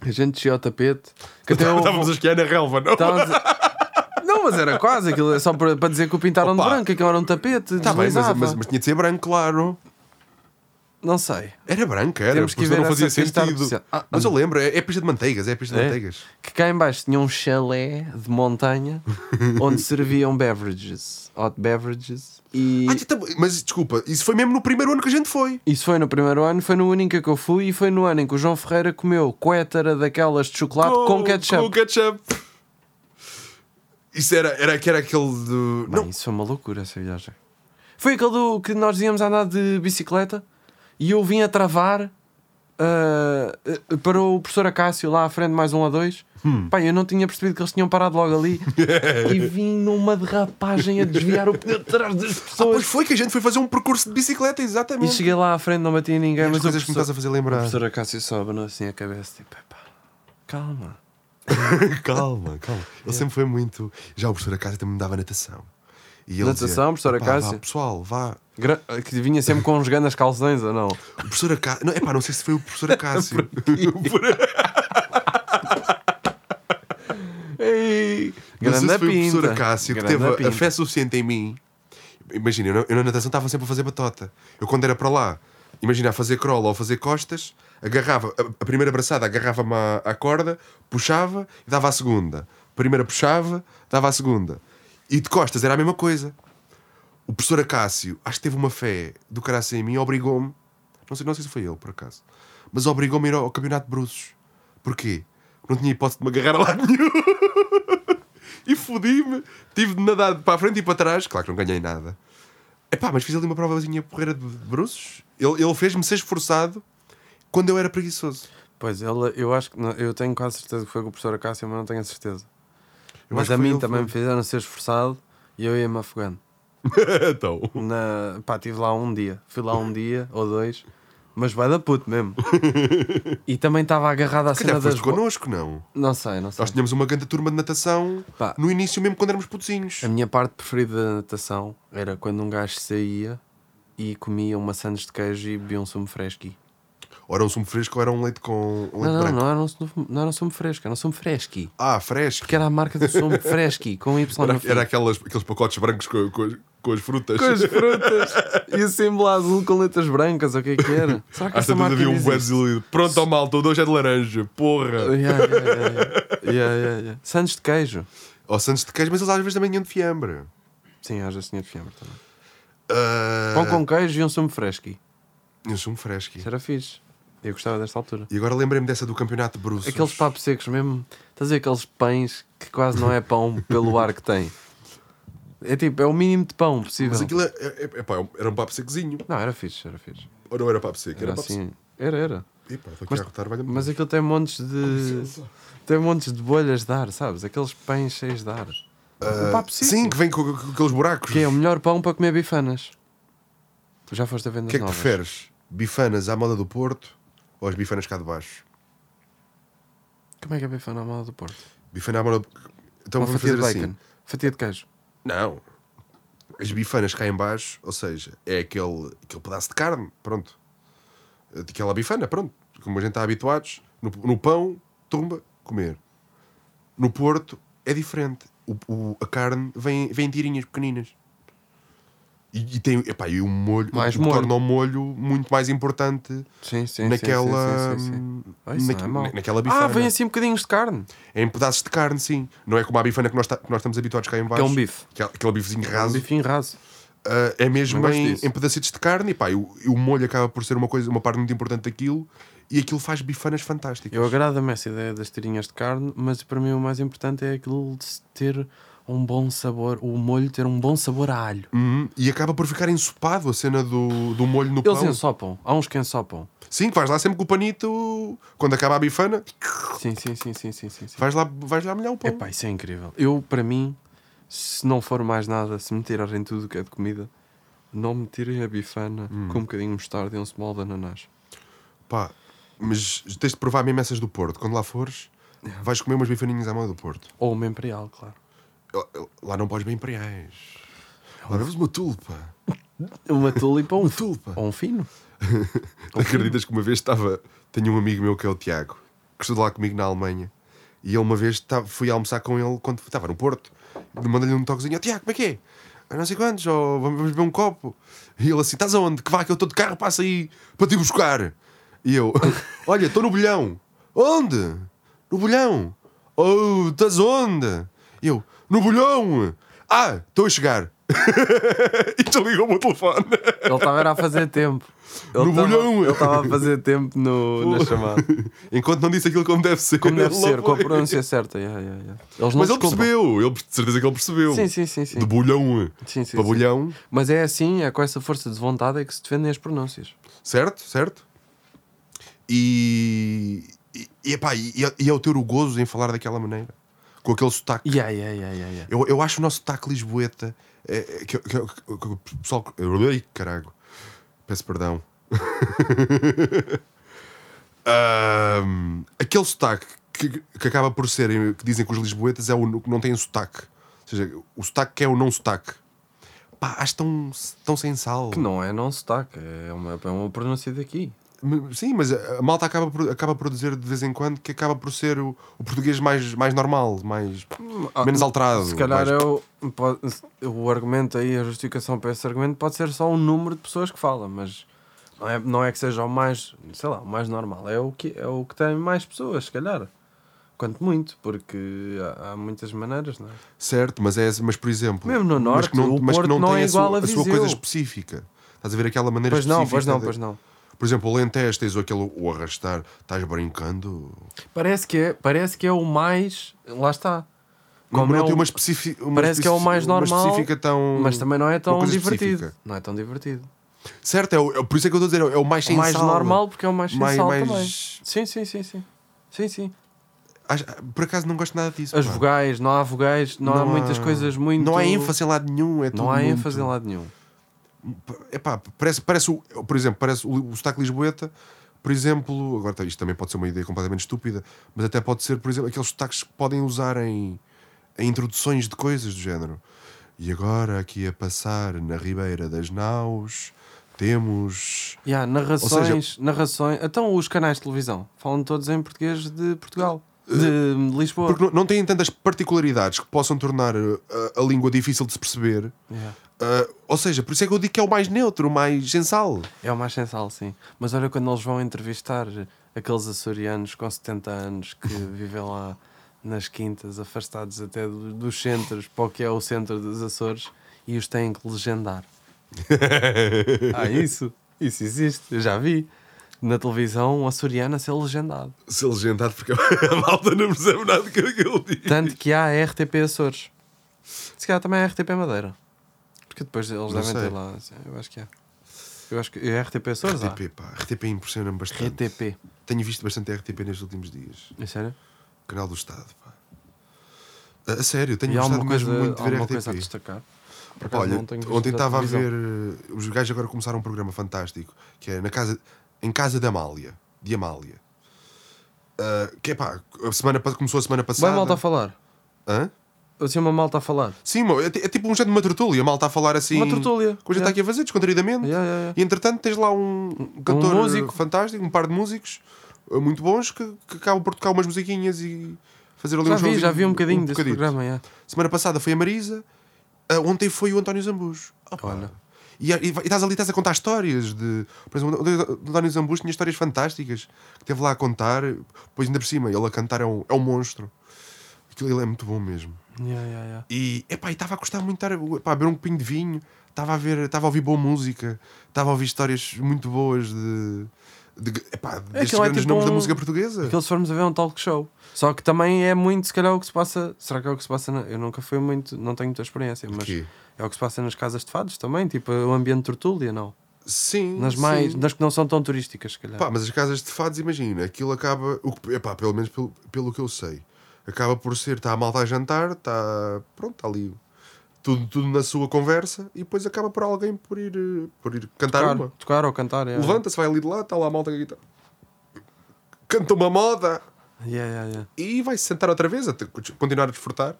A gente descia ao tapete. Que até houve- Estávamos a esquiar na relva, não? Estávamos mas era quase aquilo, é só para, para dizer que o pintaram Opa. de branco, aquilo era um tapete. Tá bem, mas, mas, mas tinha de ser branco, claro. Não sei. Era branco, era. Temos que ver não fazia sentido. Ah, mas eu lembro, é, é pista de manteigas, é pista de É? manteigas. Que cá em baixo tinha um chalé de montanha onde serviam beverages, hot beverages. E Ah, então, mas desculpa, isso foi mesmo no primeiro ano que a gente foi. isso foi no primeiro ano, foi no ano em que eu fui e foi no ano em que o João Ferreira comeu coétara daquelas de chocolate com, ketchup. Com ketchup. Isso era, era, que era aquele do. Bem, Não, isso foi uma loucura essa viagem. Foi aquele do que nós íamos andar de bicicleta e eu vim a travar. ah, para o professor Acácio lá à frente, mais um a dois. Hum. Pá, eu não tinha percebido que eles tinham parado logo ali e vim numa derrapagem a desviar o pneu de trás das Ah, pois pessoas. foi que a gente foi fazer um percurso de bicicleta, e exatamente. cheguei lá à frente, não bati em ninguém, E as mas o coisas que me estás a fazer o lembrar. professor Acácio só abanou assim a cabeça, tipo, epá, calma. calma, calma. Ele sempre foi muito. Já o professor Acácio também me dava natação. E ele Natação, dizia, professor "Epá, vá, Acácio?" pessoal, vá. Gra- Que vinha sempre com uns ganas calções ou não? O professor Acácio. Não, epá, não sei se foi o professor Acácio. Ei, Não sei grande se foi o pinta. professor Acácio que grande teve a- pinta. a fé suficiente em mim. Imagina, eu, na- eu na natação estava sempre a fazer batota. Eu quando era para lá, imagina, a fazer crawl ou a fazer costas, agarrava, a, primeira abraçada agarrava-me à, à corda, puxava e dava a segunda. Primeira puxava, dava a segunda. E de costas era a mesma coisa. O professor Acácio, acho que teve uma fé do caraço em mim, obrigou-me, não sei, não sei se foi ele por acaso, mas obrigou-me a ir ao, ao campeonato de bruços. Porquê? Não tinha hipótese de me agarrar lado nenhum. e fodi-me. Tive de nadar para a frente e para trás. Claro que não ganhei nada. Epá, mas fiz ali uma provazinha porreira de bruços. Ele, ele fez-me ser esforçado quando eu era preguiçoso. Pois, ele, eu acho que não- eu tenho quase certeza que foi com o professor Acácio, mas não tenho a certeza. Eu mas a mim também foi. me fizeram ser esforçado e eu ia-me afogando. então. Na, pá, estive lá um dia, fui lá um dia ou dois, mas vai da puto mesmo. e também estava agarrado à Se cena das connosco, não. Não sei, não sei. Nós tínhamos uma grande turma de natação Pá. no início, mesmo quando éramos putozinhos. A minha parte preferida da natação era quando um gajo saía e comia uma sandes de queijo e bebia um sumo fresqui. Ou era um sumo fresco ou era um leite com um leite Não, não, branco. não era, um, sumo- não era um sumo fresco, era um sumo fresqui. Ah, fresco. Que era a marca do sumo fresqui, com Y Era, era aquelas, aqueles pacotes brancos com, com, as- com as frutas. Com as frutas e o símbolo azul com letras brancas, ou o que é que era? Será que essa marca havia um desiludido. Pronto, ó malta, o dois é de laranja. Porra. Yeah, yeah, yeah, yeah. Yeah. Santos de queijo. Ou Santos de queijo, mas eles às vezes também tinham de fiambre. Sim, às vezes tinha de fiambre também. Ah, Pão com queijo e um sumo fresqui. Um sumo fresco. Isso era fixe. Eu gostava desta altura. E agora lembrei-me dessa do campeonato de bruços. Aqueles papos secos mesmo. Estás a ver aqueles pães que quase não é pão pelo ar que tem. É tipo, é o mínimo de pão possível. Mas aquilo é, é, é, pá, era um papo secozinho. Não, era fixe, era fixe. Ou não era papo seco? Era Era, assim. Era, era. seco. Estou aqui Mas- a rotar, vai Mas aquilo tem montes de. Tem montes de bolhas de ar, sabes? Aqueles pães cheios de ar. um papo seco. Sim, que vem com, com aqueles buracos. Que é o melhor pão para comer bifanas. Tu já foste a vendas O que é que novas? preferes? Bifanas à moda do Porto ou as bifanas cá de baixo? Como é que é bifana à moda do Porto? Bifana à moda. Então Uma vamos fazer bacon. assim. Fatia de queijo. Não. As bifanas cá em baixo, ou seja, é aquele, aquele pedaço de carne, pronto. Aquela bifana, pronto. Como a gente está habituados, no, no pão, tumba, comer. No Porto é diferente. O, o- a carne vem, vem em tirinhas pequeninas. E, e tem epá, e o molho, Mais o que molho. torna o molho muito mais importante Sim, sim. naquela, Sim, sim, sim, sim, sim. Ah, é na- naquela bifana. Ah, vem assim bocadinhos de carne. É em pedaços de carne, sim. Não é como a bifana que nós, que nós estamos habituados cá em Que baixo. é um bife. Aquele, aquele bifezinho Um raso. bifinho raso. Uh, é mesmo em, em pedacitos de carne e, pá, e, o, e o molho acaba por ser uma, coisa, uma parte muito importante daquilo e aquilo faz bifanas fantásticas. Eu agrada-me essa ideia das tirinhas de carne, mas para mim o mais importante é aquilo de se ter um bom sabor, o molho ter um bom sabor a alho. Uhum. E acaba por ficar ensopado a cena do, do molho no Eles pão. ensopam, há uns que ensopam. Sim, que vais lá sempre com o panito, quando acaba a bifana, Sim, sim, sim, sim, sim, sim. sim. vais lá, vais lá molhar o pão. Epá, isso é incrível. Eu, para mim, se não for mais nada, se me tirarem tudo o que é de comida, não me tirem a bifana Hum. com um bocadinho de mostarda e um small de ananás. Pá, mas tens de provar mesmo essas do Porto. Quando lá fores, vais comer umas bifaninhas à mão do Porto. Ou uma imperial, claro. Lá não podes bem imperiais. Lá vemos uma tulpa. Uma tulipa ou um, Uma tulpa. ou um fino. Acreditas que uma vez estava. Tenho um amigo meu que é o Tiago, que estudou lá comigo na Alemanha. E ele uma vez fui almoçar com ele quando estava no Porto. Mandei-lhe um toquezinho: "Ó, Tiago, como é que é? "Ah, Não sei quantos, ou vamos beber um copo. E ele assim: Estás aonde? Que vá, que eu estou de carro, passa aí para te buscar. E eu: Olha, estou no bolhão. Onde? No bolhão. Oh, estás onde? E eu: No bolhão. Ah, estou a chegar. e desligou-me o telefone. Ele estava a fazer tempo. Ele No bolhão. Ele estava a fazer tempo no, na chamada. Enquanto não disse aquilo como deve ser. Como deve ser, com a pronúncia certa. yeah, yeah, yeah. Mas ele desculpam. percebeu, ele, de certeza que ele percebeu. Sim, sim, sim. sim. De bolhão Sim, sim, para sim. bolhão, Mas é assim, é com essa força de vontade é que se defendem as pronúncias. certo? Certo? E. E, e, epá, e, e é o ter o gozo em falar daquela maneira, com aquele sotaque. Yeah, yeah, yeah, yeah. Eu, eu acho o nosso sotaque lisboeta. É, que, que, que, que o pessoal. Ai, caralho. Peço perdão. Ahm, aquele sotaque que, que acaba por ser, que dizem que os lisboetas é o que não tem sotaque. Ou seja, o sotaque que é o não sotaque. Pá, acho tão, tão sem sal. Que não é não sotaque, é uma, é uma pronúncia daqui. Sim, mas a a malta acaba por, acaba por dizer de vez em quando que acaba por ser o, o português mais, mais normal, mais, menos alterado. Se calhar mais- é o, pode- o argumento aí, a justificação para esse argumento pode ser só o número de pessoas que falam, mas não é, não é que seja o mais, sei lá, o mais normal. É o que, é o que tem mais pessoas, se calhar. Quanto muito, porque há, há muitas maneiras, não é? Certo, mas, é, mas por exemplo. Mesmo no mas norte, que não, o mas que não não tem é a sua, igual a a sua coisa específica. Estás a ver aquela maneira Pois não, específica? pois não, de- pois não. Por exemplo, o Alentejo tens aquele o arrastar, estás brincando. Parece que é, parece que é o mais. Lá está. Não, Como não é tem o- uma específica. uma parece que é o mais normal, tão, Mas também não é tão divertido. específica. Não é tão divertido. Certo, é, o- é por isso é que eu estou a dizer, é o mais O sem mais sal. normal porque é o mais sem Mais- sal mais- também. Sim, sim, sim, sim. Sim, sim. Por acaso não gosto nada disso. As pá. vogais, não há vogais, não, há muitas coisas muito. Não há ênfase em lado nenhum. É Não há muito- ênfase em lado nenhum. Epá, parece, parece o, por exemplo, parece o, o sotaque lisboeta, por exemplo, agora tá, isto também pode ser uma ideia completamente estúpida, mas até pode ser, por exemplo, aqueles sotaques que podem usar em, em introduções de coisas do género. E agora, aqui a passar na Ribeira das Naus, temos. Yeah, narrações, narrações. Então os canais de televisão falam todos em português de Portugal. De Lisboa. Porque não, têm tantas particularidades que possam tornar a, a língua difícil de se perceber. Yeah. Uh, ou seja, por isso é que eu digo que é o mais neutro, o mais sensal. É o mais sensal, sim. Mas olha quando eles vão entrevistar aqueles açorianos com 70 anos que vivem lá nas quintas, afastados até do- dos centros, para o que é o centro dos Açores, e os têm que legendar. ah, isso? Isso existe, eu já vi. Na televisão, um açoriano a ser legendado. Se legendado, porque a malta não percebe nada do que ele diz. Tanto que há a RTP Açores. Se calhar também há a RTP Madeira. Porque depois eles devem sei. ter lá. Eu acho que é. Eu acho que é RTP Açores. há. RTP, pá. RTP impressiona-me bastante. RTP. Tenho visto bastante RTP nestes últimos dias. É sério? Canal do Estado, pá. A, sério, tenho E gostado coisa, mesmo muito de ver RTP. coisa a destacar? Olha, não ontem estava a ver. eh, Os gajos agora começaram um programa fantástico que é na casa, em casa da Amália. De Amália. Ah, que é pá, a semana, começou a semana passada. Vai malta a falar. Hã? Assim uma malta a falar. Sim, é, é tipo um género de uma tertúlia. A malta a falar assim. Uma tertúlia. Coisa que está aqui a fazer, descontraídamente. Yeah, yeah. E entretanto tens lá um, um cantor músico. fantástico, um par de músicos uh, muito bons que, que acabam por tocar umas musiquinhas e fazer ali Já um vi, showzinho, já vi um bocadinho desse bocadito. programa. yeah. Semana passada foi a Marisa, uh, ontem foi o António Zambujo. Opa. Olha. E, e, e estás ali, estás a contar histórias de. Por exemplo, o António Zambujo tinha histórias fantásticas que teve lá a contar, pois ainda por cima, ele a cantar é um, é um monstro. Aquilo ele é muito bom mesmo. Yeah, yeah, yeah. E epá, estava a gostar muito estar a beber um copinho de vinho, estava a ver, estava a ouvir boa música, estava a ouvir histórias muito boas de, de, epá, destes é grandes tipo nomes da um- música portuguesa. Aquilo se formos a ver é um talk show. Só que também é muito, se calhar, o que se passa. Será que é o que se passa? Na... Eu nunca fui muito, não tenho muita experiência, mas é o que se passa nas casas de fados também, tipo o ambiente de tertúlia, não? Sim, Nas sim. mais, nas que não são tão turísticas, se calhar. Pá, mas as casas de fados, imagina, aquilo acaba, o que- epá, pelo menos pelo, pelo que eu sei, acaba por ser, está a malta a jantar, está, pronto, está ali tudo, tudo na sua conversa e depois acaba por alguém por ir, eh, por ir cantar tocar, uma. tocar ou cantar. É. Levanta-se, vai ali de lá, está lá a malta com a guitarra. Canta uma moda Yeah, yeah, yeah. e vai se sentar outra vez, a continuar a desfrutar.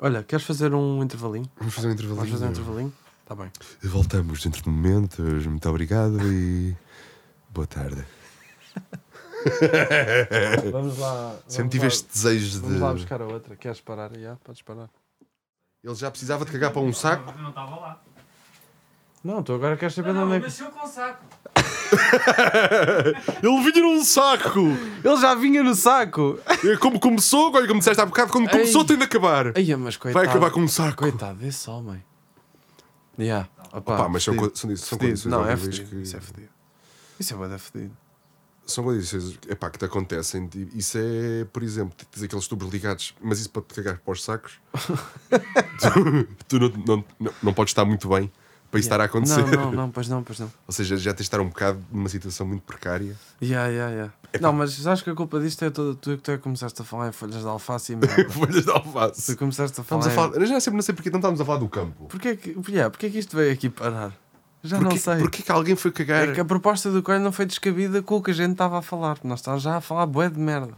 Olha, queres fazer um intervalinho? Vamos fazer um intervalinho. Vamos fazer um intervalinho? Está bem. Voltamos dentro de momentos. Muito obrigado e boa tarde. Vamos lá. Sempre tive este desejo Vamos lá de. buscar a outra. Queres parar? Já, podes parar. Ele já precisava de cagar para um saco. Eu não estava lá. Não, tu agora queres saber Não, de onde não, é que. mexeu com o saco. Ele vinha num saco! Ele já vinha no saco! É Como começou, olha como disseste há bocado, quando começou Ei. tem de acabar. Ai, mas coitado. Vai acabar com um saco. Coitado desse homem. Yeah. Opa, Pá, mas são, fedido. co- são, são Fedido. condições Não, é fedido. que- Isso é fedido. Isso é bué fedido. São condições epá, que te acontecem. Isso é, por exemplo, tens aqueles tubos ligados, mas isso para te cagar para os sacos. tu tu não, não, não, não podes estar muito bem para isso estar a acontecer. Não, não, não, pois não, pois não. Ou seja, já tens de estar um bocado numa situação muito precária. Yeah, yeah, yeah. Não, mas acho que a culpa disto é toda tu que tu é que começaste a falar em folhas de alface e merda. Folhas de alface. tu começaste a falar. Estamos a falar. Eu já sempre não sei porque não estamos a falar do campo. Porquê que, yeah, porquê que isto veio aqui parar? Já Porquê, não sei. porquê que alguém foi cagar? É que a proposta do Coelho não foi descabida com o que a gente estava a falar. Nós estávamos já a falar bué de merda.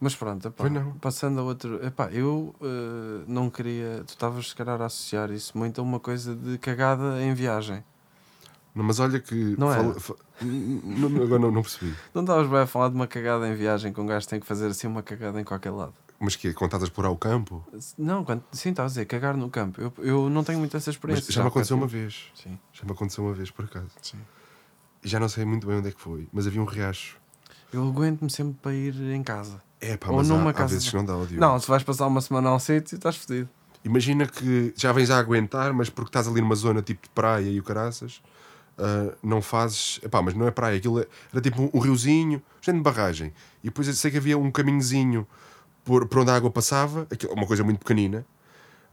Mas pronto, epá, não. passando a outro. Epá, eu eh, não queria. Tu estavas, se calhar, a associar isso muito a uma coisa de cagada em viagem. Não, mas olha que. Não é? fala- fa- N- n- Agora não, não percebi. Não estavas bem a falar de uma cagada em viagem que um gajo tem que fazer assim uma cagada em qualquer lado. Mas que é? Quando estás a explorar o campo? Não, quando, sim, estava a dizer, cagar no campo. Eu, eu não tenho muito essa Mas experiência. já me aconteceu uma porque- vez. Sim, Já me aconteceu uma vez, por acaso. sim. Já não sei muito bem onde é que foi. Mas havia um riacho. Eu aguento-me sempre para ir em casa. É pá, Ou mas numa há, há casa vezes de- não dá ódio. Não, se vais passar uma semana a um sítio, estás fedido. Imagina que já vens a aguentar, mas porque estás ali numa zona tipo de praia e o caraças, ah, não fazes. Epá, mas não é praia, aquilo é- era tipo um, um riozinho, gente de barragem. E depois eu sei que havia um caminhozinho por, por onde a água passava, aquilo- uma coisa muito pequenina,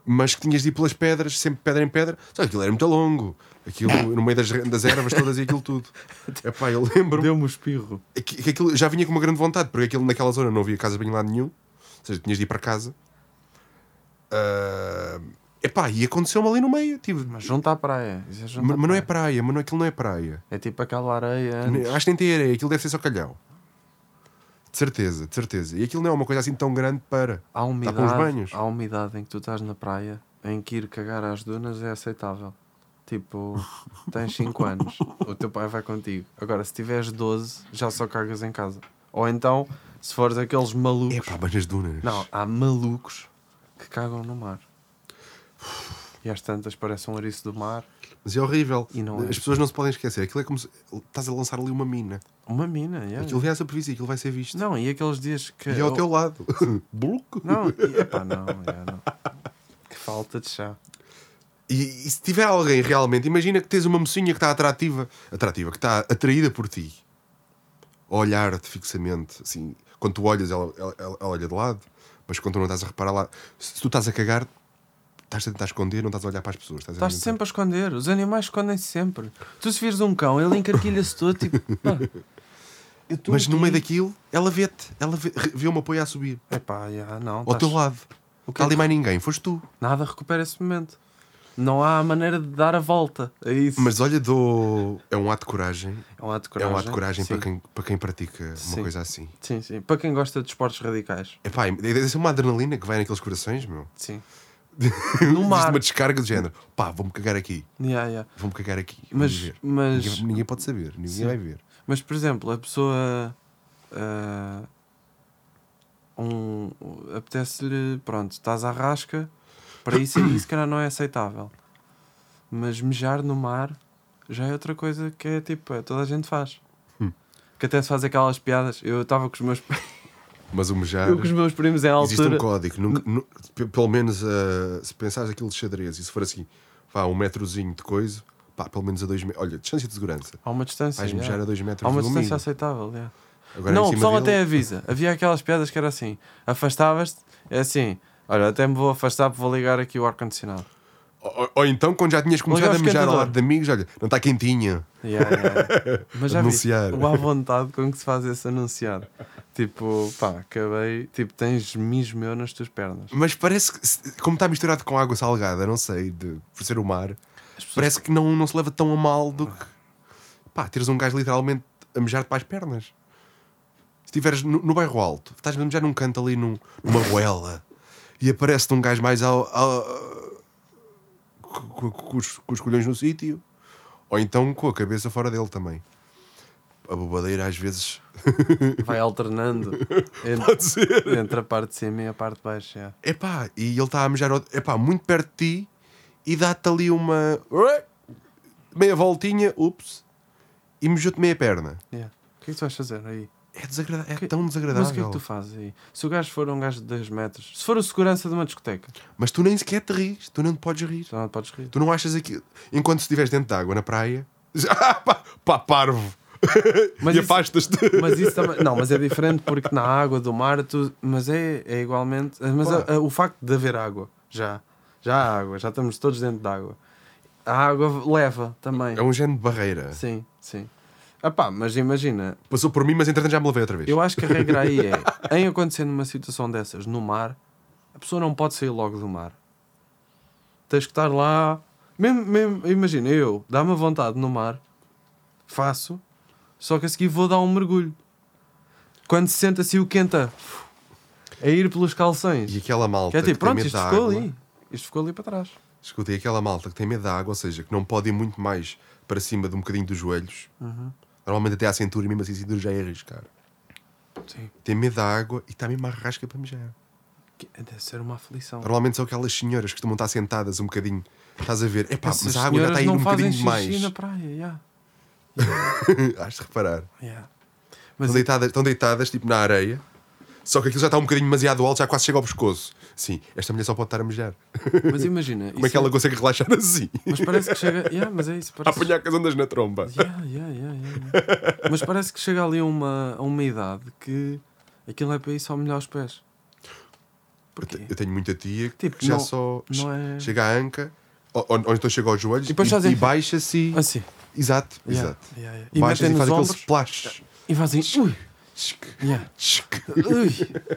mas que tinhas de ir pelas pedras, sempre pedra em pedra. Só que aquilo era muito longo. Aquilo no meio das, das ervas todas e aquilo tudo. Epá, eu lembro Deu-me o espirro. que, que aquilo já vinha com uma grande vontade, porque aquilo naquela zona não havia casa bem lá nenhum, ou seja, tinhas de ir para casa. Ah, epá, e aconteceu-me ali no meio. Tipo, Mas junto à praia. É junto mas, à mas não é praia. praia, mas não, aquilo não é praia. É tipo aquela areia. antes. Acho que nem tem areia, aquilo deve ser só calhau. De certeza, de certeza. E aquilo não é uma coisa assim tão grande para. Há umidade, para uns banhos. há umidade em que tu estás na praia em que ir cagar às dunas é aceitável. Tipo, tens 5 anos, o teu pai vai contigo. Agora, se tiveres 12, já só cagas em casa. Ou então, se fores aqueles malucos. Epá, mas nas dunas. Não, há malucos que cagam no mar. E às tantas parece um ariço do mar. Mas é horrível. Não é. As pessoas não se podem esquecer. Aquilo é como se estás a lançar ali uma mina. Uma mina, yeah. Aquilo vem à superfície, aquilo vai ser visto. Não, e aqueles dias que. E é ao teu lado. Bluco. Não, e- epá, não, yeah, não. Que falta de chá. E, e se tiver alguém realmente, imagina que tens uma mocinha que está atrativa, atrativa, que está atraída por ti, a olhar-te fixamente, assim, quando tu olhas, ela, ela, ela olha de lado, mas quando tu não estás a reparar lá, se tu estás a cagar, estás a tentar esconder, não estás a olhar para as pessoas. Estás, a Estás tentar- sempre a esconder. Os animais escondem-se sempre. Tu se vires um cão, ele encarquilha-se todo, tipo. tô Mas no aqui. meio daquilo, ela vê-te, ela vê, vê um apoio a subir, Epá, já, não. ao estás- teu lado. O que ali mais ninguém, foste tu. Nada recupera esse momento. Não há maneira de dar a volta a isso. Mas olha, do... é um ato de coragem. é um ato de É coragem. um ato de coragem sim. para quem, para quem pratica uma Sim. coisa assim. Sim, sim. Para quem gosta de esportes radicais. É pá, deve ser uma adrenalina que vai naqueles corações, meu. Sim. Existe mar. uma descarga do género. Pá, vou-me cagar aqui. Yeah, yeah. Vou-me cagar aqui. Mas, mas, Ninguém, ninguém pode saber. Ninguém Sim. vai ver. mas, por exemplo, a pessoa. ah, um, apetece-lhe. Pronto, estás à rasca. Para isso se calhar, não é aceitável. Mas mejar no mar já é outra coisa que é tipo. é, toda a gente faz. Hum. Que até se faz aquelas piadas. Eu estava com os meus. Mas o mejar. Eu com os meus primos em Existe um altura. código. Nunca- nu- pe- pelo menos uh, se pensares aquilo de xadrez e se for assim, vá, um metrozinho de coisa, pá, pelo menos a dois metros. Olha, distância de segurança. Há uma distância. Vais mejar a dois metros Há uma distância aceitável. yeah. Agora não, o pessoal dele- até avisa. Havia aquelas piadas que era assim: afastavas-te, é assim, olha, até me vou afastar porque vou ligar aqui o ar-condicionado. Ou, ou então, quando já tinhas começado a o mejar ao lado de amigos, olha, não está quentinha. Yeah, yeah. Mas já vi o à vontade com que se faz esse anunciar. Tipo, pá, acabei. Tipo, tens meu nas tuas pernas. Mas parece que, como está misturado com água salgada, não sei, de, por ser o mar, parece que não, não se leva tão a mal do que. Pá, teres um gajo literalmente a mejar-te para as pernas. Se estiveres no, no bairro alto, estás a mejar num canto ali num- numa goela e aparece-te um gajo mais ao, ao- com, com- com os, com os colhões no sítio, ou então com a cabeça fora dele também. A bobadeira às vezes Vai alternando entre, pode ser. entre a parte de cima e a parte de baixo. yeah. Epá, e ele está a mejar epá, muito perto de ti e dá-te ali uma meia voltinha, ups, e mijou-te meia perna. Yeah. O que é que tu vais fazer aí? É, desagrada é Que- tão desagradável. Mas o que é que tu fazes aí? Se o gajo for um gajo de 2 metros, se for o segurança de uma discoteca, Mas tu nem sequer te rires, tu não te podes rir. já não podes rir. Tu não achas aquilo. Enquanto estiveres dentro de água na praia, ah, pá, pá, parvo. Mas e afastas-te. Mas isso também. Não, mas é diferente porque na água do mar, tu, mas é, é igualmente. Mas Pá. a- a- o facto de haver água, já. Já há água, já estamos todos dentro de água. A água leva também. É um género de barreira. Sim, sim. Epá, mas imagina, Passou por mim, mas entretanto já me levei outra vez. eu acho que a regra aí é: em acontecendo uma situação dessas no mar, a pessoa não pode sair logo do mar. Tens que estar lá. Mesmo, mesmo, imagina, eu dá-me a vontade no mar, faço, só que a seguir vou dar um mergulho. Quando se sente assim o quenta a ir pelos calções. E aquela malta Que é tipo, que tem pronto, medo isto ficou água. ali. Isto ficou ali para trás. Escuta, e aquela malta que tem medo da água, ou seja, que não pode ir muito mais para cima de um bocadinho dos joelhos, Uhum. normalmente até à cintura, e mesmo assim a cintura já é arriscar. Sim. Tem medo da água e está mesmo à rasca para mijar. Deve ser uma aflição. Normalmente são aquelas senhoras que costumam estar sentadas um bocadinho. Estás a ver? Epá, Essas mas a água já está a ir um bocadinho xixi mais. na praia, yeah. Has de reparar. Yeah. Estão deitadas, estão deitadas, tipo na areia, só que aquilo já está um bocadinho demasiado alto, já quase chega ao pescoço. Sim, esta mulher só pode estar a mijar. Mas imagina, Como é que ela consegue relaxar assim? mas parece que chega. Yeah, mas é isso, A parece... apanhar com as ondas na tromba. Yeah, yeah. Mas parece que chega ali a uma, a uma idade que aquilo é para ir só molhar os pés. Eu, Porquê? eu tenho muita tia que Tipo, já não- só não é- chega à anca, ou, ou- ou então chega aos joelhos E e, e baixa-se. Assim. Exato, Yeah, exato. yeah, yeah. E Baixa metem e nos faz aquele ombros splash. e fazem. Ui, yeah.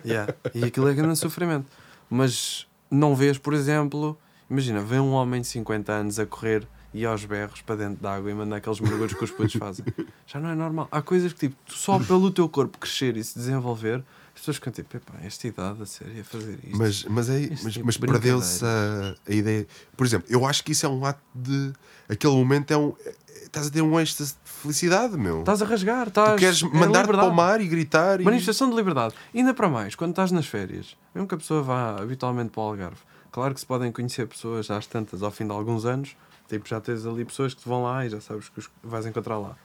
Yeah. E aquilo é grande sofrimento. Mas não vês, por exemplo, imagina, vê um homem de 50 anos a correr e aos berros para dentro da água e mandar aqueles mergulhos que os putos fazem. Já não é normal. Há coisas que, tipo, só pelo teu corpo crescer e se desenvolver, as pessoas ficam tipo, epá, esta idade a sério a fazer isto. Mas, mas, é, mas, tipo mas de perdeu-se a, a ideia. Por exemplo, eu acho que isso é um ato de. Aquele momento é um. Estás a ter um êxtase de felicidade, meu. Estás a rasgar, estás. tu queres mandar-te para o mar e gritar. E... Manifestação de liberdade. Ainda para mais, quando estás nas férias, mesmo que a pessoa vá habitualmente para o Algarve, claro que se podem conhecer pessoas às tantas ao fim de alguns anos, tipo, já tens ali pessoas que te vão lá e já sabes que os vais encontrar lá.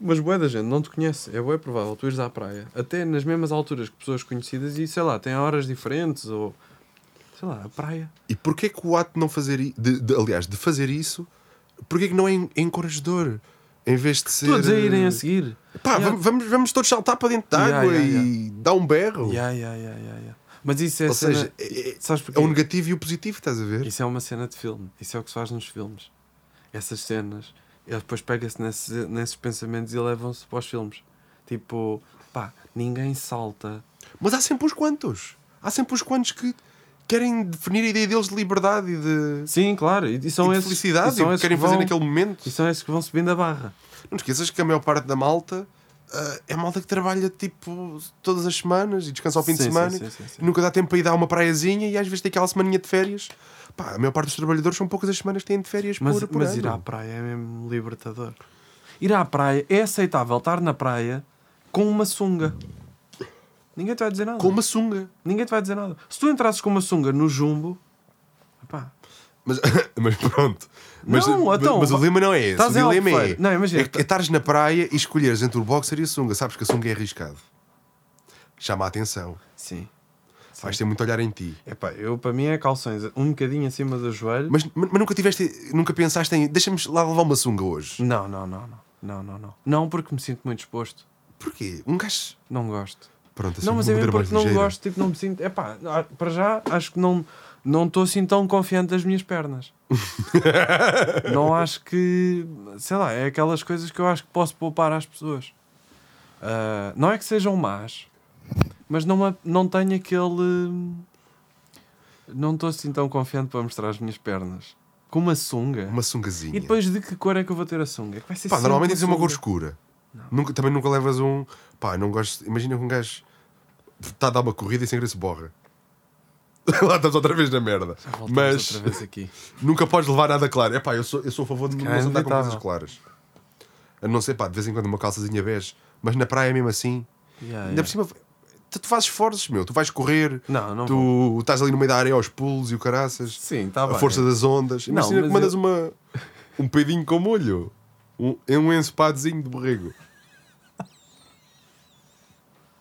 Mas boa da gente não te conhece, é bué provável tu ires à praia, até nas mesmas alturas que pessoas conhecidas e sei lá, têm horas diferentes ou sei lá, a praia. E porquê que o ato de não fazer i- de, de- aliás, de fazer isso, porquê que não é en- encorajador? Em vez de ser. Todos a irem a seguir. Pá, Yeah. vamos, vamos, vamos todos saltar para dentro de Yeah, água yeah, e dar um berro. Yeah, yeah, yeah, yeah, yeah. Mas isso é Ou cena- seja, é, é- é o negativo e o positivo, estás a ver? Isso é uma cena de filme. Isso é o que se faz nos filmes. Essas cenas. Ele depois pega-se nesses, nesses pensamentos e levam-se para os filmes. Tipo, pá, ninguém salta. Mas há sempre uns quantos. Há sempre uns quantos que, querem definir a ideia deles de liberdade e de, Sim, claro. E, e são e de esses, felicidade e são e que querem que fazer vão, naquele momento. E são esses que vão subindo a barra. Não te esqueças que a maior parte da malta ah, é malta que trabalha tipo todas as semanas e descansa ao fim de Sim, semana sim, sim, e nunca dá tempo para ir dar uma praiazinha e às vezes tem aquela semaninha de férias. Pá, a maior parte dos trabalhadores são poucas as semanas que têm de férias Mas, por, por mas ano. ir à praia é mesmo libertador. Ir à praia é aceitável estar na praia com uma sunga. Ninguém te vai dizer nada. Com uma sunga. Ninguém te vai dizer nada. Se tu entrasses com uma sunga no jumbo, epá, Mas, mas pronto. Mas, Não, então, mas o dilema não é esse. O em dilema é. Não, imagina, é é estares na praia e escolheres entre o boxer e a sunga. Sabes que a sunga é arriscado. Chama a atenção. sim. Vais ter muito a olhar em ti. Epá, eu para mim é calções um bocadinho acima do joelho. Mas, mas, nunca tiveste, nunca pensaste em deixa-me lá levar uma sunga hoje. Não, não, não, não. Não, não, não. Não, porque me sinto muito exposto. Porquê? Um gajo. Não gosto. Pronto, assim, não, mas é mesmo porque não ligeira. gosto, tipo, não me sinto. Epá, ah, para já acho que não não estou assim tão confiante das minhas pernas. não acho que. Sei lá, é aquelas coisas que eu acho que posso poupar às pessoas. Ah, não é que sejam más, mas não, não tenho aquele. Não estou assim tão confiante para mostrar as minhas pernas. Com uma sunga. Uma sungazinha. E depois de que cor é que eu vou ter a sunga? É que vai ser Pá, normalmente tens uma cor escura. Nunca, também nunca levas um. Pá, não gosto. Imagina que um gajo está a dar uma corrida e sem querer se borra. Lá estás outra vez na merda. Mas nunca podes levar nada claro. É pá, eu sou, eu sou a favor de não É andar com coisas claras. A não ser, pá, de vez em quando uma calçazinha bege. Mas na praia mesmo assim. Yeah, Ainda yeah. por cima. Tu, tu fazes esforços, meu. Tu vais correr. Não, não tu estás ali no meio da área aos pulos e o caraças. Sim, está a bem. força das ondas. Não, Imagina mas que mandas eu- uma, um peidinho com molho. Um, é um ensopadozinho de borrego.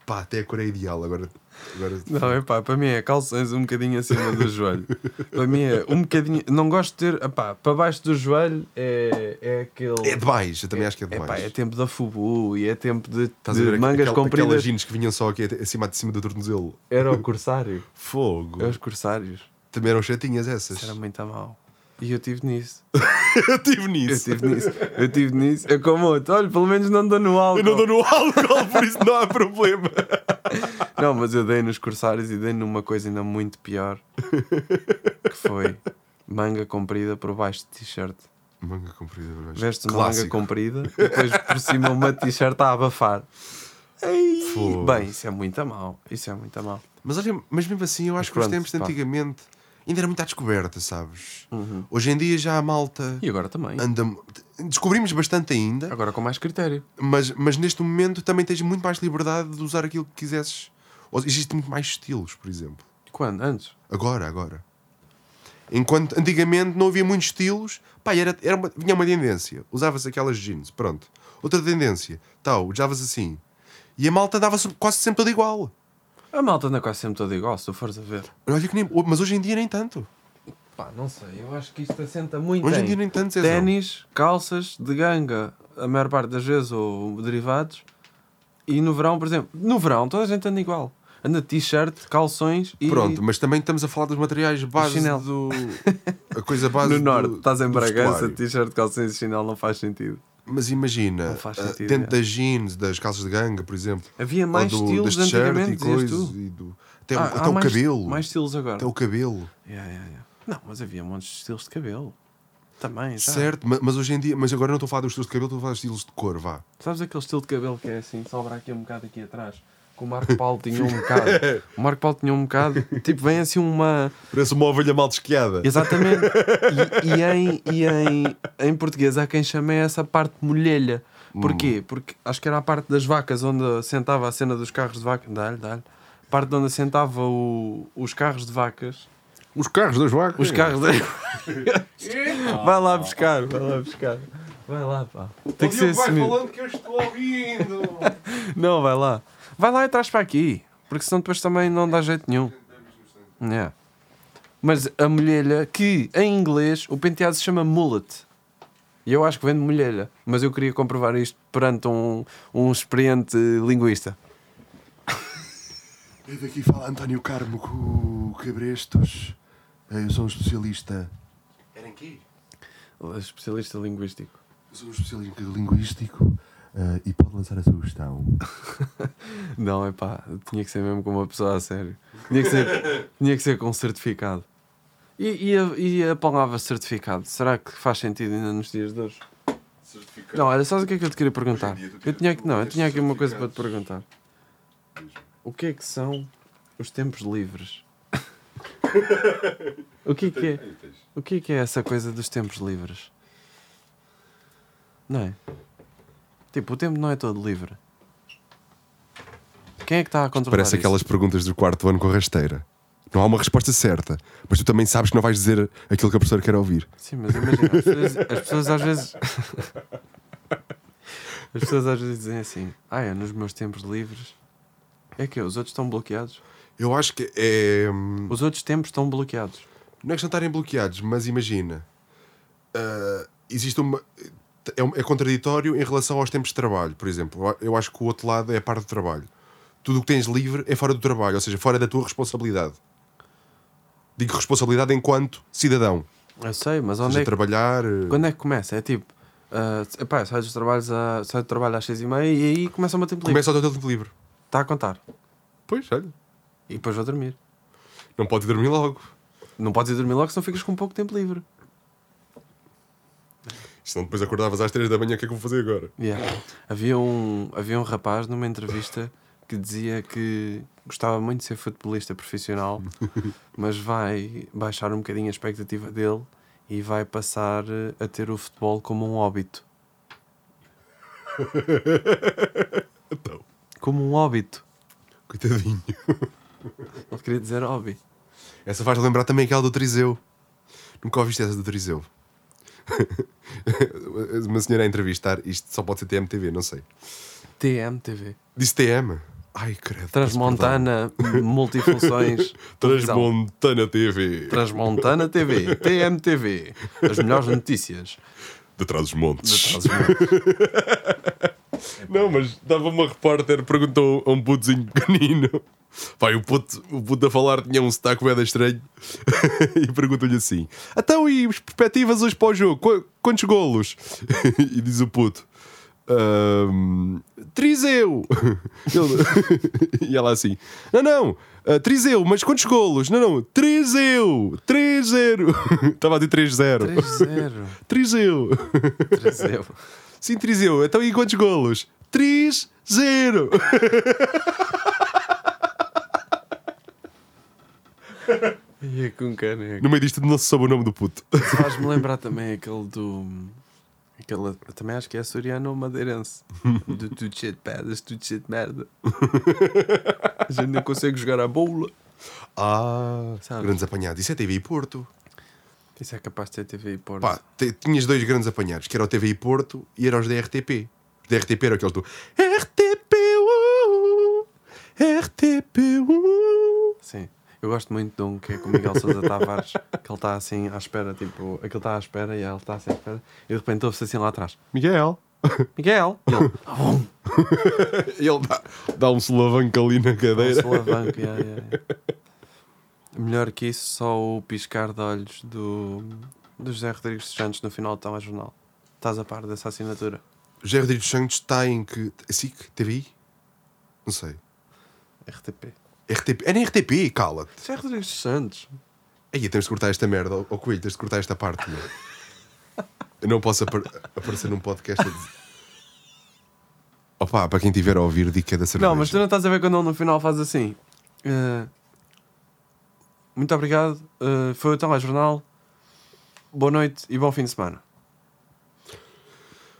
Pá, até a cor é ideal. Agora, agora Não, é pá, para mim é calções um bocadinho acima do joelho. para mim é um bocadinho. Não gosto de ter. Epá, para baixo do joelho é, é aquele. é demais. Eu também acho que é é, demais. pá, é tempo da fubu e é tempo de, de ver mangas aquel- compridas. Aquelas jeans que vinham só aqui acima de cima do tornozelo. Era o corsário. Fogo. É os corsários. Também eram chatinhas essas. Isso era muito a mal. E eu tive nisso. eu tive Eu nisso. tive nisso. Eu tive nisso. Eu como outro. Olha, pelo menos não dou no álcool. Eu não dou no álcool, por isso não há problema. Não, mas eu dei nos corsários e dei numa coisa ainda muito pior. Que foi manga comprida por baixo de t-shirt. Manga comprida. mas Vestes uma manga comprida e depois por cima uma t-shirt a abafar. Ei. Bem, isso é muito mal. Isso é muito mal. Mas olha, mas mesmo assim, eu acho que os pronto, tempos de pá. Ainda era muito à descoberta, sabes? Uhum. Hoje em dia já a malta E agora também. anda. Descobrimos bastante ainda, Agora com mais critério. mas, mas neste momento também tens muito mais liberdade de usar aquilo que quisesses. Existem muito mais estilos, por exemplo. Quando? Antes? Agora, agora. Enquanto antigamente não havia muitos estilos, pá, era, era uma, vinha uma tendência. Usava-se aquelas jeans, pronto. Outra tendência, tal, usavas assim. E a malta dava-se quase sempre toda igual. A malta anda quase sempre toda igual, se tu fores a ver. Olha que nem, mas hoje em dia nem tanto. Pá, não sei. Eu acho que isto assenta muito Hoje em dia nem tanto, Zezão. ténis, calças de ganga, a maior parte das vezes, ou derivados. E no verão, por exemplo, no verão toda a gente anda igual. Anda de t-shirt, calções e Pronto, mas também estamos a falar dos materiais base chinelo. do. A coisa base no norte, do, estás em do Bragança, t-shirt, calções e chinelo não faz sentido. Mas imagina, ah, sentido, dentro é. das jeans, das calças de ganga, por exemplo, Havia mais do- estilos das t-shirt antigamente, e tu. e do- até, Ah, até o mais, cabelo. Mais estilos agora. Até o cabelo. Yeah, yeah, yeah. Não, mas havia montes de estilos de cabelo. Também, já. Certo, ma- mas hoje em dia, mas agora não estou a falar dos estilos de cabelo, estou a falar dos estilos de cor, vá. Sabes aquele estilo de cabelo que é assim, sobra aqui um bocado aqui atrás? Que o Marco Paulo tinha um bocado. O Marco Paulo tinha um bocado. Tipo, vem assim uma. Parece uma ovelha mal desquiada. Exatamente. E, e em, e em, em português há quem chame essa parte molhelha. Porquê? Porque acho que era a parte das vacas onde assentava a cena dos carros de vaca. Dá-lhe, dá-lhe. Parte onde assentava o- os carros de vacas. Os carros das vacas. Os carros de... Vai lá buscar, vai lá buscar. Vai lá, pá. Tem que ser assumido. que eu estou ouvindo. Não, vai lá. Vai lá e traz para aqui. Porque senão depois também não dá jeito nenhum. Yeah. Mas a molhelha, que em inglês o penteado se chama mullet. E eu acho que vem de molhelha. Mas eu queria comprovar isto perante um, um experiente linguista. E daqui fala António Carmo com Cabrestos. Eu sou um especialista. Era em quê? Especialista linguístico. Eu sou um especialista linguístico. Ah, e pode lançar a sugestão. Não, é pá, tinha que ser mesmo com uma pessoa a sério. Tinha que ser, tinha que ser com certificado. E, e, a, e a palavra certificado, será que faz sentido ainda nos dias de hoje? Não, olha, sabes o que é que eu te queria perguntar? Eu tinha, que- não, eu tinha aqui uma coisa para te perguntar. O que é que são os tempos livres? o que é que é? O que é que é essa coisa dos tempos livres? Não é? Tipo, o tempo não é todo livre. Quem é que está a controlar Parece isso? aquelas perguntas do quarto ano com a rasteira. Não há uma resposta certa, mas tu também sabes que não vais dizer aquilo que a professora quer ouvir. Sim, mas imagina, as pessoas, as pessoas às vezes. As pessoas às vezes dizem assim: Ah, é nos meus tempos livres. É que os outros estão bloqueados. Eu acho que é. hum, Os outros tempos estão bloqueados. Não é de estarem bloqueados, mas imagina. ah, existe uma. É, é contraditório em relação aos tempos de trabalho, por exemplo. Eu acho que o outro lado é a parte do trabalho. Tudo o que tens livre é fora do trabalho, ou seja, fora da tua responsabilidade. Digo responsabilidade enquanto cidadão. Eu sei, mas onde seja, é que, trabalhar. eh, quando é que começa? É tipo: ah, epá, sai, dos trabalhos a, sai do trabalho às seis e meia e aí começa o meu tempo livre. Começa o teu tempo livre. Está a contar. Pois, olha. E depois vou dormir. Não podes dormir logo. Não podes ir dormir logo, senão ficas com pouco tempo livre. Senão depois acordavas às 3 da manhã, o que é que eu vou fazer agora? Yeah. Havia, um, havia um rapaz numa entrevista que dizia que gostava muito de ser futebolista profissional, mas vai baixar um bocadinho a expectativa dele e vai passar eh, a ter o futebol como um óbito. Então, Como um óbito. coitadinho. Ele queria dizer hobby. Essa faz lembrar também aquela do Triseu. Nunca ouviste essa do Triseu? Uma senhora a entrevistar, isto só pode ser TMTV, não sei. TMTV. Disse TM. Ai, credo. Transmontana Multifunções. Transmontana TV. Transmontana TV. TMTV. As melhores notícias. De trás dos de montes. Trás-os-Montes. Não, mas dava uma repórter, perguntou a um putozinho pequenino. Pai, o puto, o puto a falar tinha um sotaque bem estranho e perguntou-lhe assim: Então, e as perspectivas hoje para o jogo? Qu- quantos golos? e diz o puto: "Ahm, Triseu! E ela assim: Não, não, ah, Triseu, mas quantos golos? Não, não, Triseu! 3-0! Estava a dizer 3-0. 3-0. Triseu! 3-0. Sim, Triseu, então e quantos golos? 3-0! E é com caneco. No meio disto não se soube o nome do puto. Faz-me lembrar também aquele do. Aquele, também acho que é açoriano ou madeirense. Do tudo cheio de pedras, tudo cheio de merda. A gente não consegue jogar a bola. Ah, grandes apanhados. Isso é TV Porto. Isso é capaz de ter TV e Porto. Pá, tinhas dois grandes apanhados, que era o TV e Porto e era os da RTP. Os da RTP eram aqueles do RTP, uh, RTP, uh. Sim. Eu gosto muito de um que é com o Miguel Sousa Tavares, que ele está assim à espera, tipo, aquele está à espera e ele está assim à espera, e de repente ouve-se assim lá atrás: Miguel. Miguel! E ele, bom, Ele dá, dá um solavanco ali na um cadeira. solavanco, yeah, yeah, yeah. Melhor que isso, só o piscar de olhos do, do José Rodrigues dos Santos no final do telejornal. Estás a par dessa assinatura? José Rodrigues Santos está em que. SIC? TVI? Não sei. RTP. RTP. É RTP, cala-te. José Rodrigues dos Santos. Aí temos de cortar esta merda, ó ó Coelho, tens de cortar esta parte, meu. Eu não posso apar- aparecer num podcast a dizer. Opa, para quem tiver a ouvir, dica da cerveja. Não, mas tu não estás a ver quando ele no final faz assim. eh, muito obrigado. eh, foi o telejornal. Boa noite e bom fim de semana.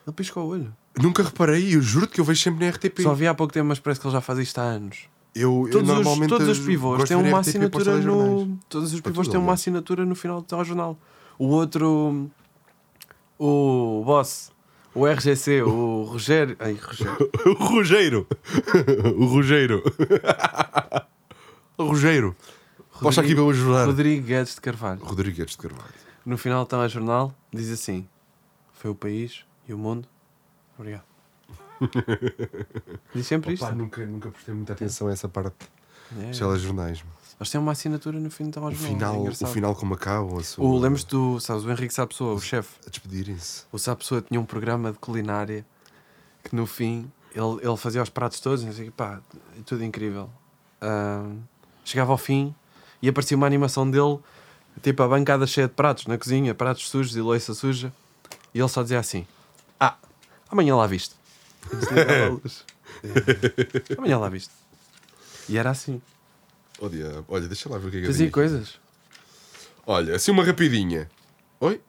Ele piscou o olho. Nunca reparei, eu juro que eu vejo sempre na RTP. Só vi há pouco tempo, mas parece que ele já faz isto há anos. Eu, eu Todos, normalmente os, todos os pivôs têm uma assinatura no. Todos os pivôs têm uma assinatura no final do telejornal. O outro. O boss. O RGC, o Rogério. Ai, Rogério. O Rugeiro. o Rugeiro. o Rugeiro. Posso aqui para eu ajudar. Rodrigo Guedes de Carvalho. Rodrigues de Carvalho. No final do telejornal diz assim: Foi o país e o mundo. Obrigado. diz sempre isto. Opa, nunca, nunca prestei muita atenção a essa parte É. dos telejornais. Eles têm uma assinatura no fim do O telejornal. é final, o engraçado. final como acabam, a sua... O, lembras do, sabes, o Henrique Sapessoa, o chefe. a despedirem-se. O Sapessoa tinha um programa de culinária que no fim ele, ele fazia os pratos todos, o quê, pá, tudo incrível. Ah, chegava ao fim e aparecia uma animação dele, tipo a bancada cheia de pratos na cozinha, pratos sujos e louça suja, e ele só dizia assim: Ah, amanhã lá viste. É, amanhã lá viste. E era assim. Oh. Olha, deixa lá ver o que é que Fazia coisas. Olha, assim uma rapidinha. Oi?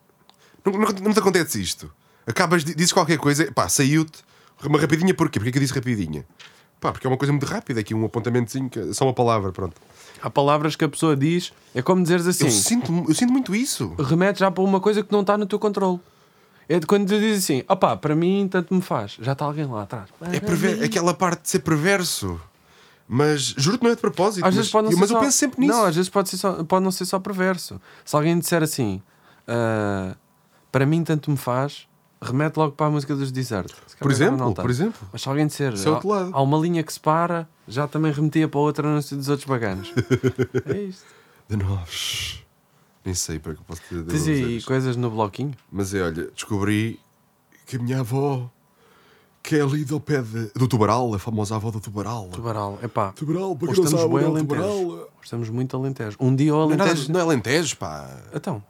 Não, não, não te acontece isto. Acabas, dizes qualquer coisa, pá, saiu-te. Uma rapidinha porquê? Porquê que eu disse rapidinha? Pá, porque é uma coisa muito rápida, aqui um apontamentozinho, é só uma palavra, pronto. Há palavras que a pessoa diz, é como dizeres assim: Eu, sinto, eu sinto muito isso. remete já para uma coisa que não está no teu controle. É de quando tu dizes assim: opá, para mim tanto me faz, já está alguém lá atrás. É perver- aquela parte de ser perverso. Mas juro que não é de propósito. Às mas vezes pode não mas ser eu só... penso sempre nisso. Não, às vezes pode, ser só- pode não ser só perverso. Se alguém disser assim, ah, para mim tanto me faz, remete logo para a música dos Desert. Se Por exemplo, não por exemplo. Mas se alguém disser, é há, lado. há uma linha que separa, já também remetia para outra anúncio dos outros baganos. é isto. De nós. Nem sei para que eu posso dizer. aí coisas no bloquinho? Mas é, olha, descobri que a minha avó, que é ali do pé de, do Tubaral, a famosa avó do Tubaral. Tubaral. Epá, Tubaral, para Hoje quem não estamos sabe, bem é Alentejo. Tubaral. Estamos muito Alentejo. Um dia o Não é, Alentejo... não é Alentejo, pá. Então,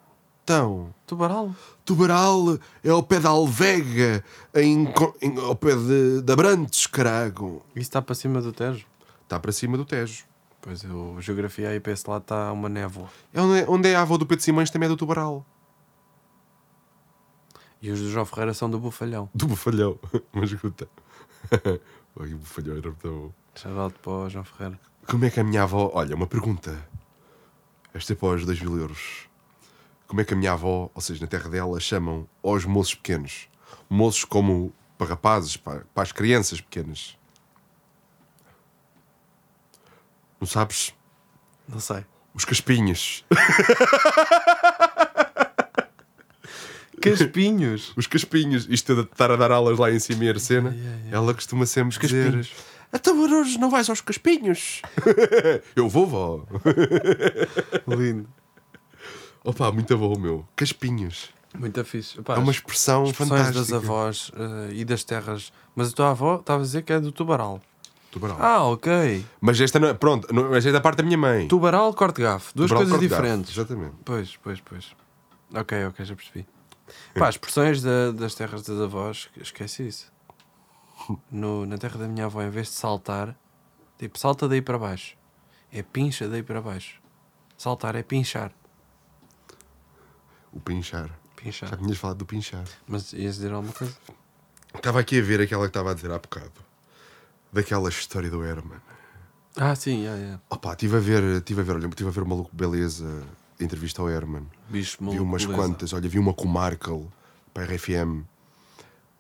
Então, Tubaral. Tubaral é ao pé da Alvega, em, em- ao pé de, de Abrantes, carago. Isso está para cima do Tejo? Está para cima do Tejo. Pois eu, geografia aí para esse lado está uma névoa. É onde, é onde é a avó do Pedro Simões, também é do Tubaral. E os do João Ferreira são do Bufalhão. Do Bufalhão. Mas escuta. O Bufalhão era muito bom. Shout para o João Ferreira. Como é que a minha avó. Olha, uma pergunta. Esta é para os 2 mil euros. Como é que a minha avó, ou seja, na terra dela, chamam aos moços pequenos? Moços como para rapazes, para, para as crianças pequenas. Não sabes? Não sei. Os caspinhas. Caspinhos. Os caspinhos. Isto de estar a dar aulas lá em cima e a cena. Yeah, yeah. Ela costuma sempre caspinhos. dizer... Então hoje não vais aos caspinhos? Eu vou, vó. Lindo. Opa, muito bom, meu. Caspinhos. Muito fixe. Pá, É uma expressão fantástica. das avós eh, e das terras. Mas a tua avó estava a dizer que é do Tubaral. Tubaral. Ah, ok. Mas esta não é. Pronto, não, mas é da parte da minha mãe. Tubaral, corte gafo. Duas Tubaral, coisas diferentes. Exatamente. Pois, pois, pois. Ok, ok, já percebi. Pá, as expressões da- das terras das avós, esquece isso. No, na terra da minha avó, em vez de saltar, tipo, salta daí para baixo. É pincha daí para baixo. Saltar é pinchar. O pinchar. Já Pinchar. tinhas falado do pinchar. Mas ias dizer alguma coisa? Estava aqui a ver aquela que estava a dizer há bocado. Daquela história do Herman. Ah, sim, yeah, yeah. Opa, estive a ver, estive a ver, olha, estive a ver o maluco beleza, entrevista ao Herman. Bicho vi maluco, umas beleza. quantas, olha, vi uma com o Markle para a RFM.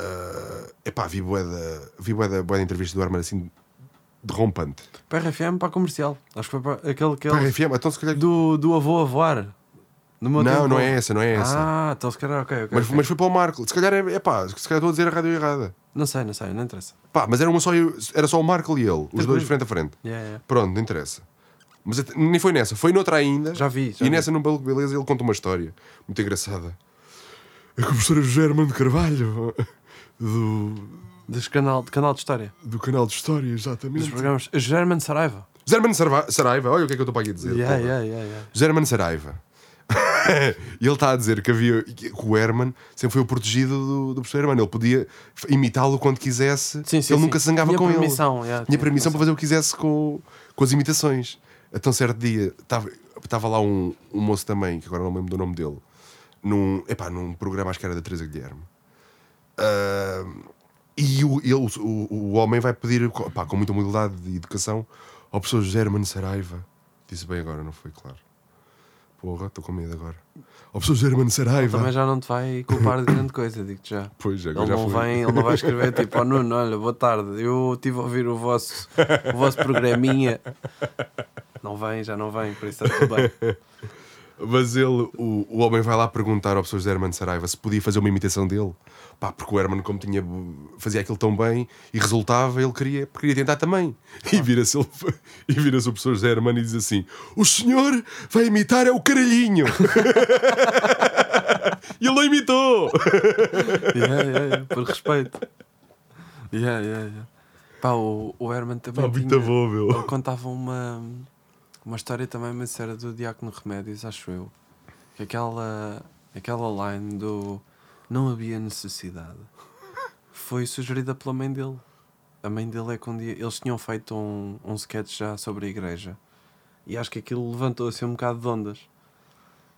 Uh, epá, vi bué da, vi bué da, bué da entrevista do Herman assim derrompante. Para a RFM, para a comercial. Acho que foi para aquele que Para a RFM, então se calhar. do, do avô a voar. Não, tempo- não é essa, não é essa. Ah, então se calhar, ok, ok. mas, ok. mas foi para o Markle. Se calhar é, epá, se calhar estou a dizer a rádio errada. Não sei, não sei, não interessa. Pá, mas era, uma só, era só o Markle e ele, os Tranquilo. dois frente a frente. Yeah, yeah. Pronto, não interessa. Mas até- nem foi nessa, foi noutra ainda. Já vi, já e vi. nessa, no Maluco Beleza, ele conta uma história muito engraçada. A professora José Armando Carvalho, do, Dos canal, de canal de história. do canal de História, Dos exatamente. programas. German Saraiva. José Armando Saraiva, olha o que é que eu estou para aqui a dizer. Yeah, yeah, yeah, yeah. José Saraiva. E ele está a dizer que havia que o Herman sempre foi o protegido do, do professor Herman. Ele podia imitá-lo quando quisesse. Sim, sim, ele sim. nunca se zangava Tinha com permissão, ele. yeah, tinha tinha permissão para fazer o que quisesse com, com as imitações. A tão certo dia estava, lá um, um moço também, que agora não me lembro do nome dele, num, epá, num programa, acho que era da Teresa Guilherme. Ah, e o, ele, o, o homem vai pedir, pá, com muita humildade e educação, ao professor José Hermano Saraiva. Disse bem agora, não foi claro. Porra, estou com medo agora. Ao professor José Hermano Saraiva. Também já não te vai culpar de grande coisa, digo-te já. Pois, Ele agora já não, vem, ele não vai escrever tipo, oh Nuno, olha, boa tarde, eu estive a ouvir o vosso, o vosso programinha. Não vem, já não vem, por isso está tudo bem. Mas ele, o, o homem vai lá perguntar ao professor José Hermano Saraiva se podia fazer uma imitação dele. Pá, porque o Hermano, como tinha, fazia aquilo tão bem e resultava, ele queria, queria tentar também. E vira-se ele- e vira-se o professor José Hermano e diz assim: O senhor vai imitar é o caralhinho. e ele não imitou. Yeah, yeah, yeah, por respeito. Yeah, yeah, yeah. Pá, o, o Herman também Pá, muito tinha, bom, meu. ele contava uma, uma história também, mas era do Diácono Remédios, acho eu. Que aquela, aquela line do não havia necessidade foi sugerida pela mãe dele. A mãe dele é que um dia. Eles tinham feito um, um sketch já sobre a igreja e acho que aquilo levantou assim um bocado de ondas.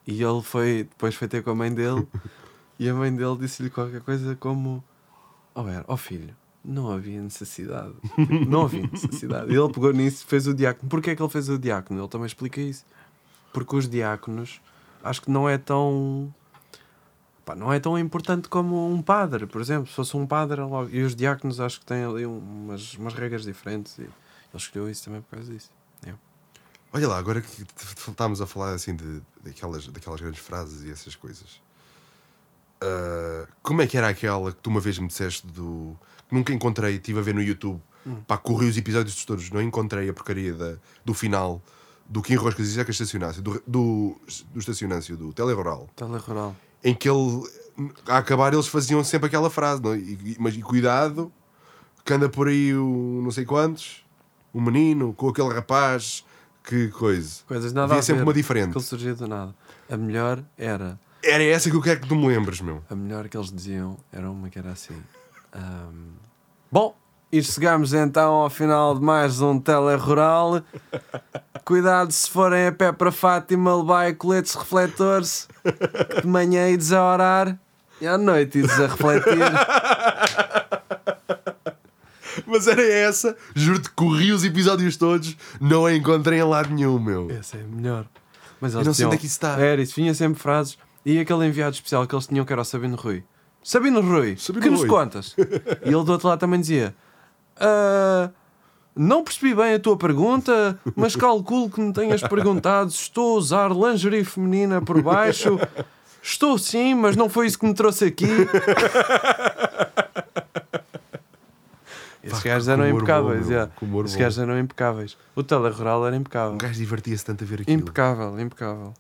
E ele foi, depois foi ter com a mãe dele e a mãe dele disse-lhe qualquer coisa como: Oh, era, oh filho, não havia necessidade. Não havia necessidade. Ele pegou nisso fez o diácono. Porquê é que ele fez o diácono? Ele também explica isso. Porque os diáconos acho que não é tão. pá, não é tão importante como um padre, por exemplo. Se fosse um padre, logo. E os diáconos acho que têm ali umas, umas regras diferentes. E ele escolheu isso também por causa disso. É. Olha lá, agora que estávamos a falar assim de, daquelas, daquelas grandes frases e essas coisas. Ah, como é que era aquela que tu uma vez me disseste do. Que nunca encontrei, estive a ver no YouTube. Pá, corri os episódios todos, não encontrei a porcaria da, do final do Kim Roscas e Zeca Estacionâncio, do, do, do Estacionâncio, do Telerural, Telerural. em que ele, a acabar, eles faziam sempre aquela frase, não? é? E, mas e cuidado, que anda por aí o não sei quantos, o menino com aquele rapaz, que coisa. Coisas nada Havia a sempre ver. uma diferente. Aquilo surgiu do nada. A melhor era. Era essa que eu quero que tu me lembres, meu. A melhor que eles diziam era uma que era assim. Ahm, Bom, e chegamos então ao final de mais um Telerural. Cuidado se forem a pé para Fátima, levar coletes refletores. que De manhã ides a orar e à noite ides a refletir. Mas era essa, juro-te, corri os episódios todos, não a encontrei em lado nenhum, meu. Essa é melhor. Mas Eu não sei tinham- onde é que isso está. Era isso, vinha sempre frases. E aquele enviado especial que eles tinham que era o Sabino Rui. Sabino Rui, Sabino que nos Rui. contas? e ele do outro lado também dizia: "Ah, Não percebi bem a tua pergunta, mas calculo que me tenhas perguntado se estou a usar lingerie feminina por baixo. Estou sim, mas não foi isso que me trouxe aqui. Esses gajos eram humor impecáveis. yeah. humor Esses bom. gajos eram impecáveis. O telerural era impecável. Um gajo divertia-se tanto a ver aquilo. Impecável, impecável.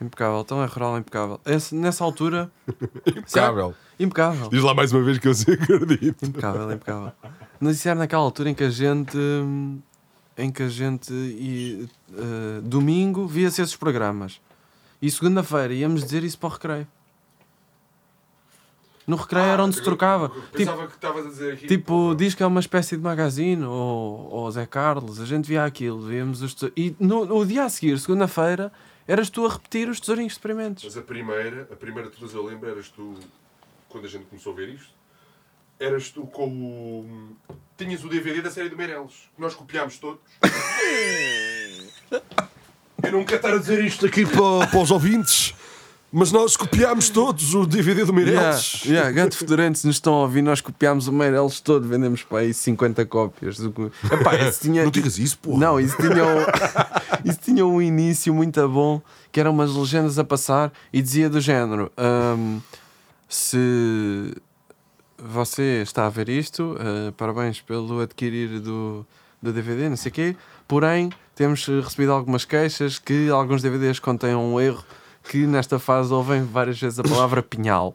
Impecável. Então é rural impecável. Esse- nessa altura. Impecável. Impecável. Diz lá mais uma vez que eu sei acredito. Impecável, impecável. Mas isso era naquela altura em que a gente. Em que a gente. E, eh, domingo via-se esses programas. E segunda-feira íamos dizer isso para o recreio. No recreio era onde se trocava. Tipo, Pensava que estavas a dizer aqui. Tipo, diz que é uma espécie de magazine, ou, ou Zé Carlos, a gente via aquilo, víamos os E no, no dia a seguir, segunda-feira, eras tu a repetir os tesourinhos de experimentos. Mas a primeira, a primeira de todas eu lembro, eras tu, quando a gente começou a ver isto, eras tu com o. Tinhas o DVD da série do Meireles. Nós copiámos todos. eu não quero estar a dizer isto aqui para, para os ouvintes, mas nós copiámos todos o DVD do Yeah, Meireles. yeah, Gato Fedorento, se nos estão a ouvir, nós copiámos o Meireles todo, vendemos para aí 50 cópias. Do... Epá, esse tinha... Não digas isso, porra. Não, isso tinha, um... isso tinha um início muito bom, que eram umas legendas a passar e dizia do género: hum, se você está a ver isto, eh, parabéns pelo adquirir do, do DVD, não sei o quê, porém temos recebido algumas queixas que alguns DVDs contêm um erro que nesta fase ouvem várias vezes a palavra pinhal.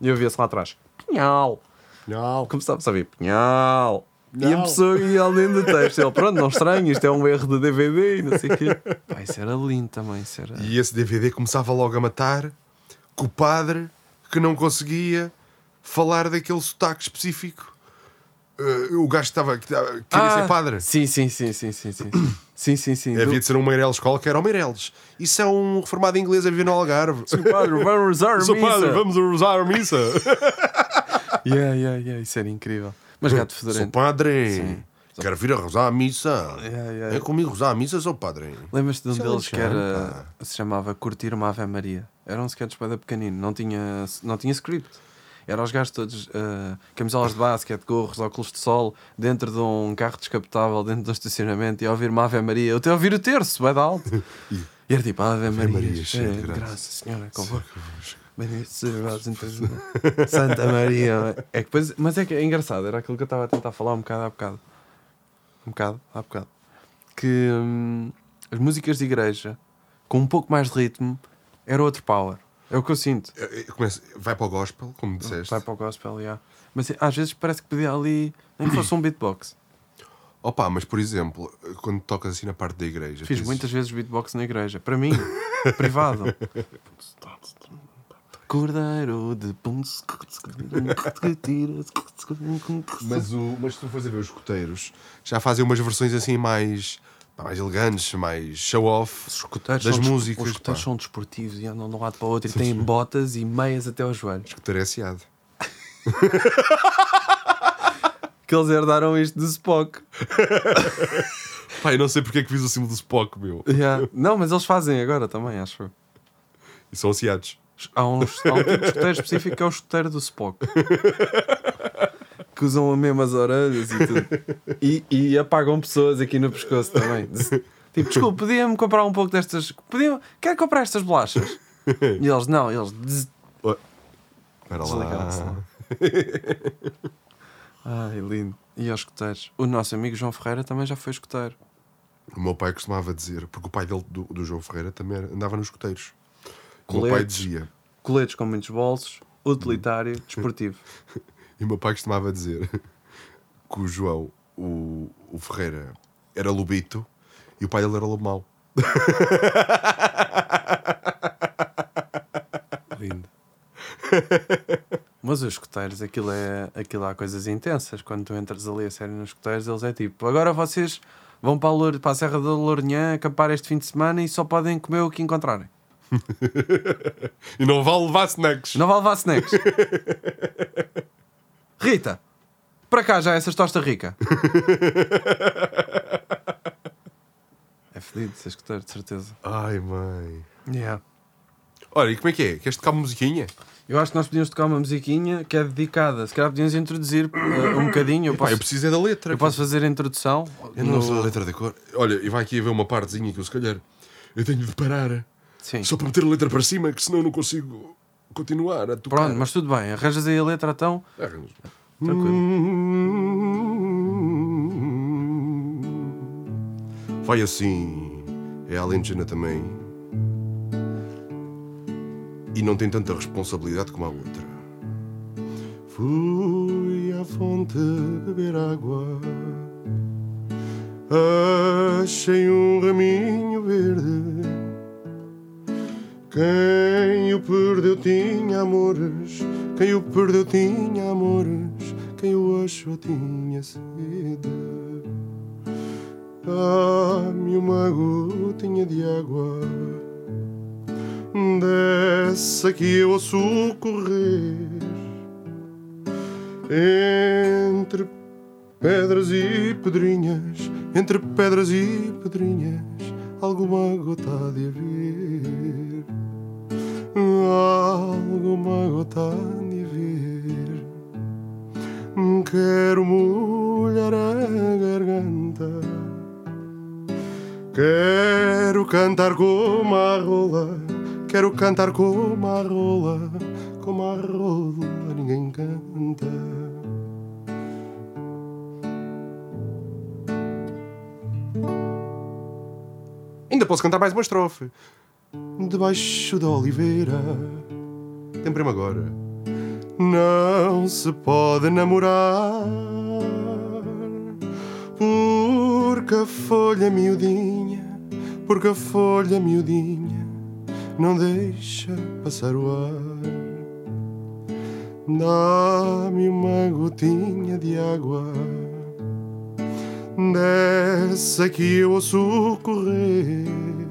E eu via-se lá atrás: pinhal. Não. Começava a saber pinhal. E a Não. pessoa ia além do texto. Ele, pronto, não estranho, isto é um erro de DVD e não sei o quê. Pá, isso era lindo também. Isso era... E esse DVD começava logo a matar com o padre que não conseguia falar daquele sotaque específico. Eh, o gajo que estava que estava- queria ser padre. Ah, Sim, sim, sim, sim, sim, sim. Sim, sim, sim. Havia de ser um Meireles qualquer, era o Meireles. Isso é um reformado inglês a viver no Algarve. Do... Padre, vamos rezar a Sou missa. padre, vamos rezar a missa. Yeah, yeah, yeah, isso era incrível. Mas gato Sou fedorento. padre. Sim. Quero vir a rezar a missa. Yeah, yeah. É comigo rezar a missa, sou padre. Lembras-te de um é deles que era, se chamava Curtir uma Ave Maria? Era um sketch bem pequenino, não tinha, não tinha script. Era os gajos todos, eh, camisolas de basquete, gorros, óculos de sol, dentro de um carro descapotável, dentro de um estacionamento, e a ouvir uma Ave Maria. Eu até a ouvir o terço, vai de alto. E era tipo, Ave, Maria, Maria, cheia de de graça. graça, Senhora, convosco. Santa Maria. É que depois, mas é que é engraçado, era aquilo que eu estava a tentar falar um bocado há bocado. Um bocado, há bocado. Que hum, as músicas de igreja, com um pouco mais de ritmo, era outro power. É o que eu sinto. Eu- eu começo- vai para o gospel, como disseste. Vai para o gospel, já. Mas às vezes parece que pedia ali, nem que fosse um beatbox. Opa, mas por exemplo, quando tocas assim na parte da igreja. Fiz tens- muitas vezes beatbox na igreja. Para mim, privado. Cordeiro de Mas, o, mas se tu fores a ver os escuteiros, já fazem umas versões assim mais, mais elegantes, mais show-off das são músicas. Os escuteiros são desportivos e andam de um lado para o outro e têm botas e meias até aos joelhos. Escuteiro é aciado. Que eles herdaram isto do Spock. Eu não sei porque é que fiz o símbolo do Spock, meu. Yeah. Não, mas eles fazem agora também, acho. E são aciados. Há, uns, há um tipo de escuteiro específico que é o escuteiro do Spock. Que usam as mesmas orelhas e tudo. E, e apagam pessoas aqui no pescoço também. Tipo, desculpa, podia-me comprar um pouco destas. Podia... Quero comprar estas bolachas. E eles, não, eles. des- Espera lá. lá. Ai, lindo. E aos escuteiros. O nosso amigo João Ferreira também já foi escuteiro. O meu pai costumava dizer, porque o pai dele, do, do João Ferreira, também andava nos escuteiros. O meu pai Coletes. dizia, Coletes com muitos bolsos, utilitário, desportivo. e o meu pai costumava dizer que o João, o, o Ferreira, era lobito e o pai dele era lobo mau. Lindo. Mas os escuteiros, aquilo, é, aquilo há coisas intensas. Quando tu entras ali a sério nos escuteiros, eles é tipo: agora vocês vão para a, Lour- para a Serra da Lourinhã acampar este fim de semana e só podem comer o que encontrarem. E não vale levar snacks. Não vale levar snacks. Rita, para cá já essas tosta rica. é fedido ser escuteiro, de certeza. Ai, mãe. Yeah. Olha, e como é que é? Queres tocar uma musiquinha? Eu acho que nós podíamos tocar uma musiquinha que é dedicada. Se calhar podíamos introduzir uh, um bocadinho. Eu posso, eu preciso é da letra. eu posso fazer a introdução. Eu não no- sei a letra da cor. Olha, e vai aqui haver uma partezinha que eu se calhar eu tenho de parar. Sim. Só para meter a letra para cima, que senão eu não consigo continuar a tocar. Pronto, mas tudo bem. Arranjas aí a letra então. Arranjo. Tranquilo. Vai assim, é alentejana também. E não tem tanta responsabilidade como a outra. Fui à fonte beber água. Achei um raminho verde. Quem o perdeu tinha amores. Quem o perdeu tinha amores. Quem o achou tinha sede. Dá-me uma gotinha de água. Dessa que eu ouço correr entre pedras e pedrinhas, entre pedras e pedrinhas, alguma gota de haver. Alguma gota há de haver. Quero molhar a garganta. Quero cantar como a rola, quero cantar como a rola, como a rola ninguém canta. Ainda posso cantar mais uma estrofe. Debaixo da oliveira, lembrei-me agora. Não se pode namorar porque a folha miudinha, porque a folha miudinha não deixa passar o ar. Dá-me uma gotinha de água dessa que eu ouço correr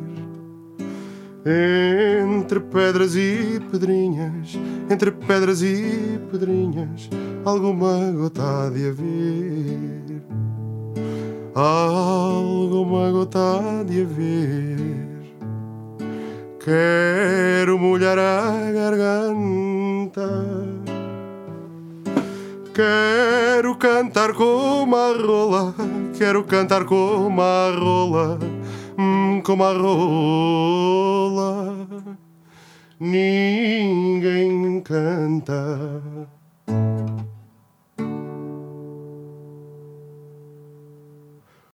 entre pedras e pedrinhas, entre pedras e pedrinhas, alguma gota de haver. Alguma gota de haver. Quero molhar a garganta. Quero cantar como a rola, quero cantar como a rola, como a rola, ninguém canta.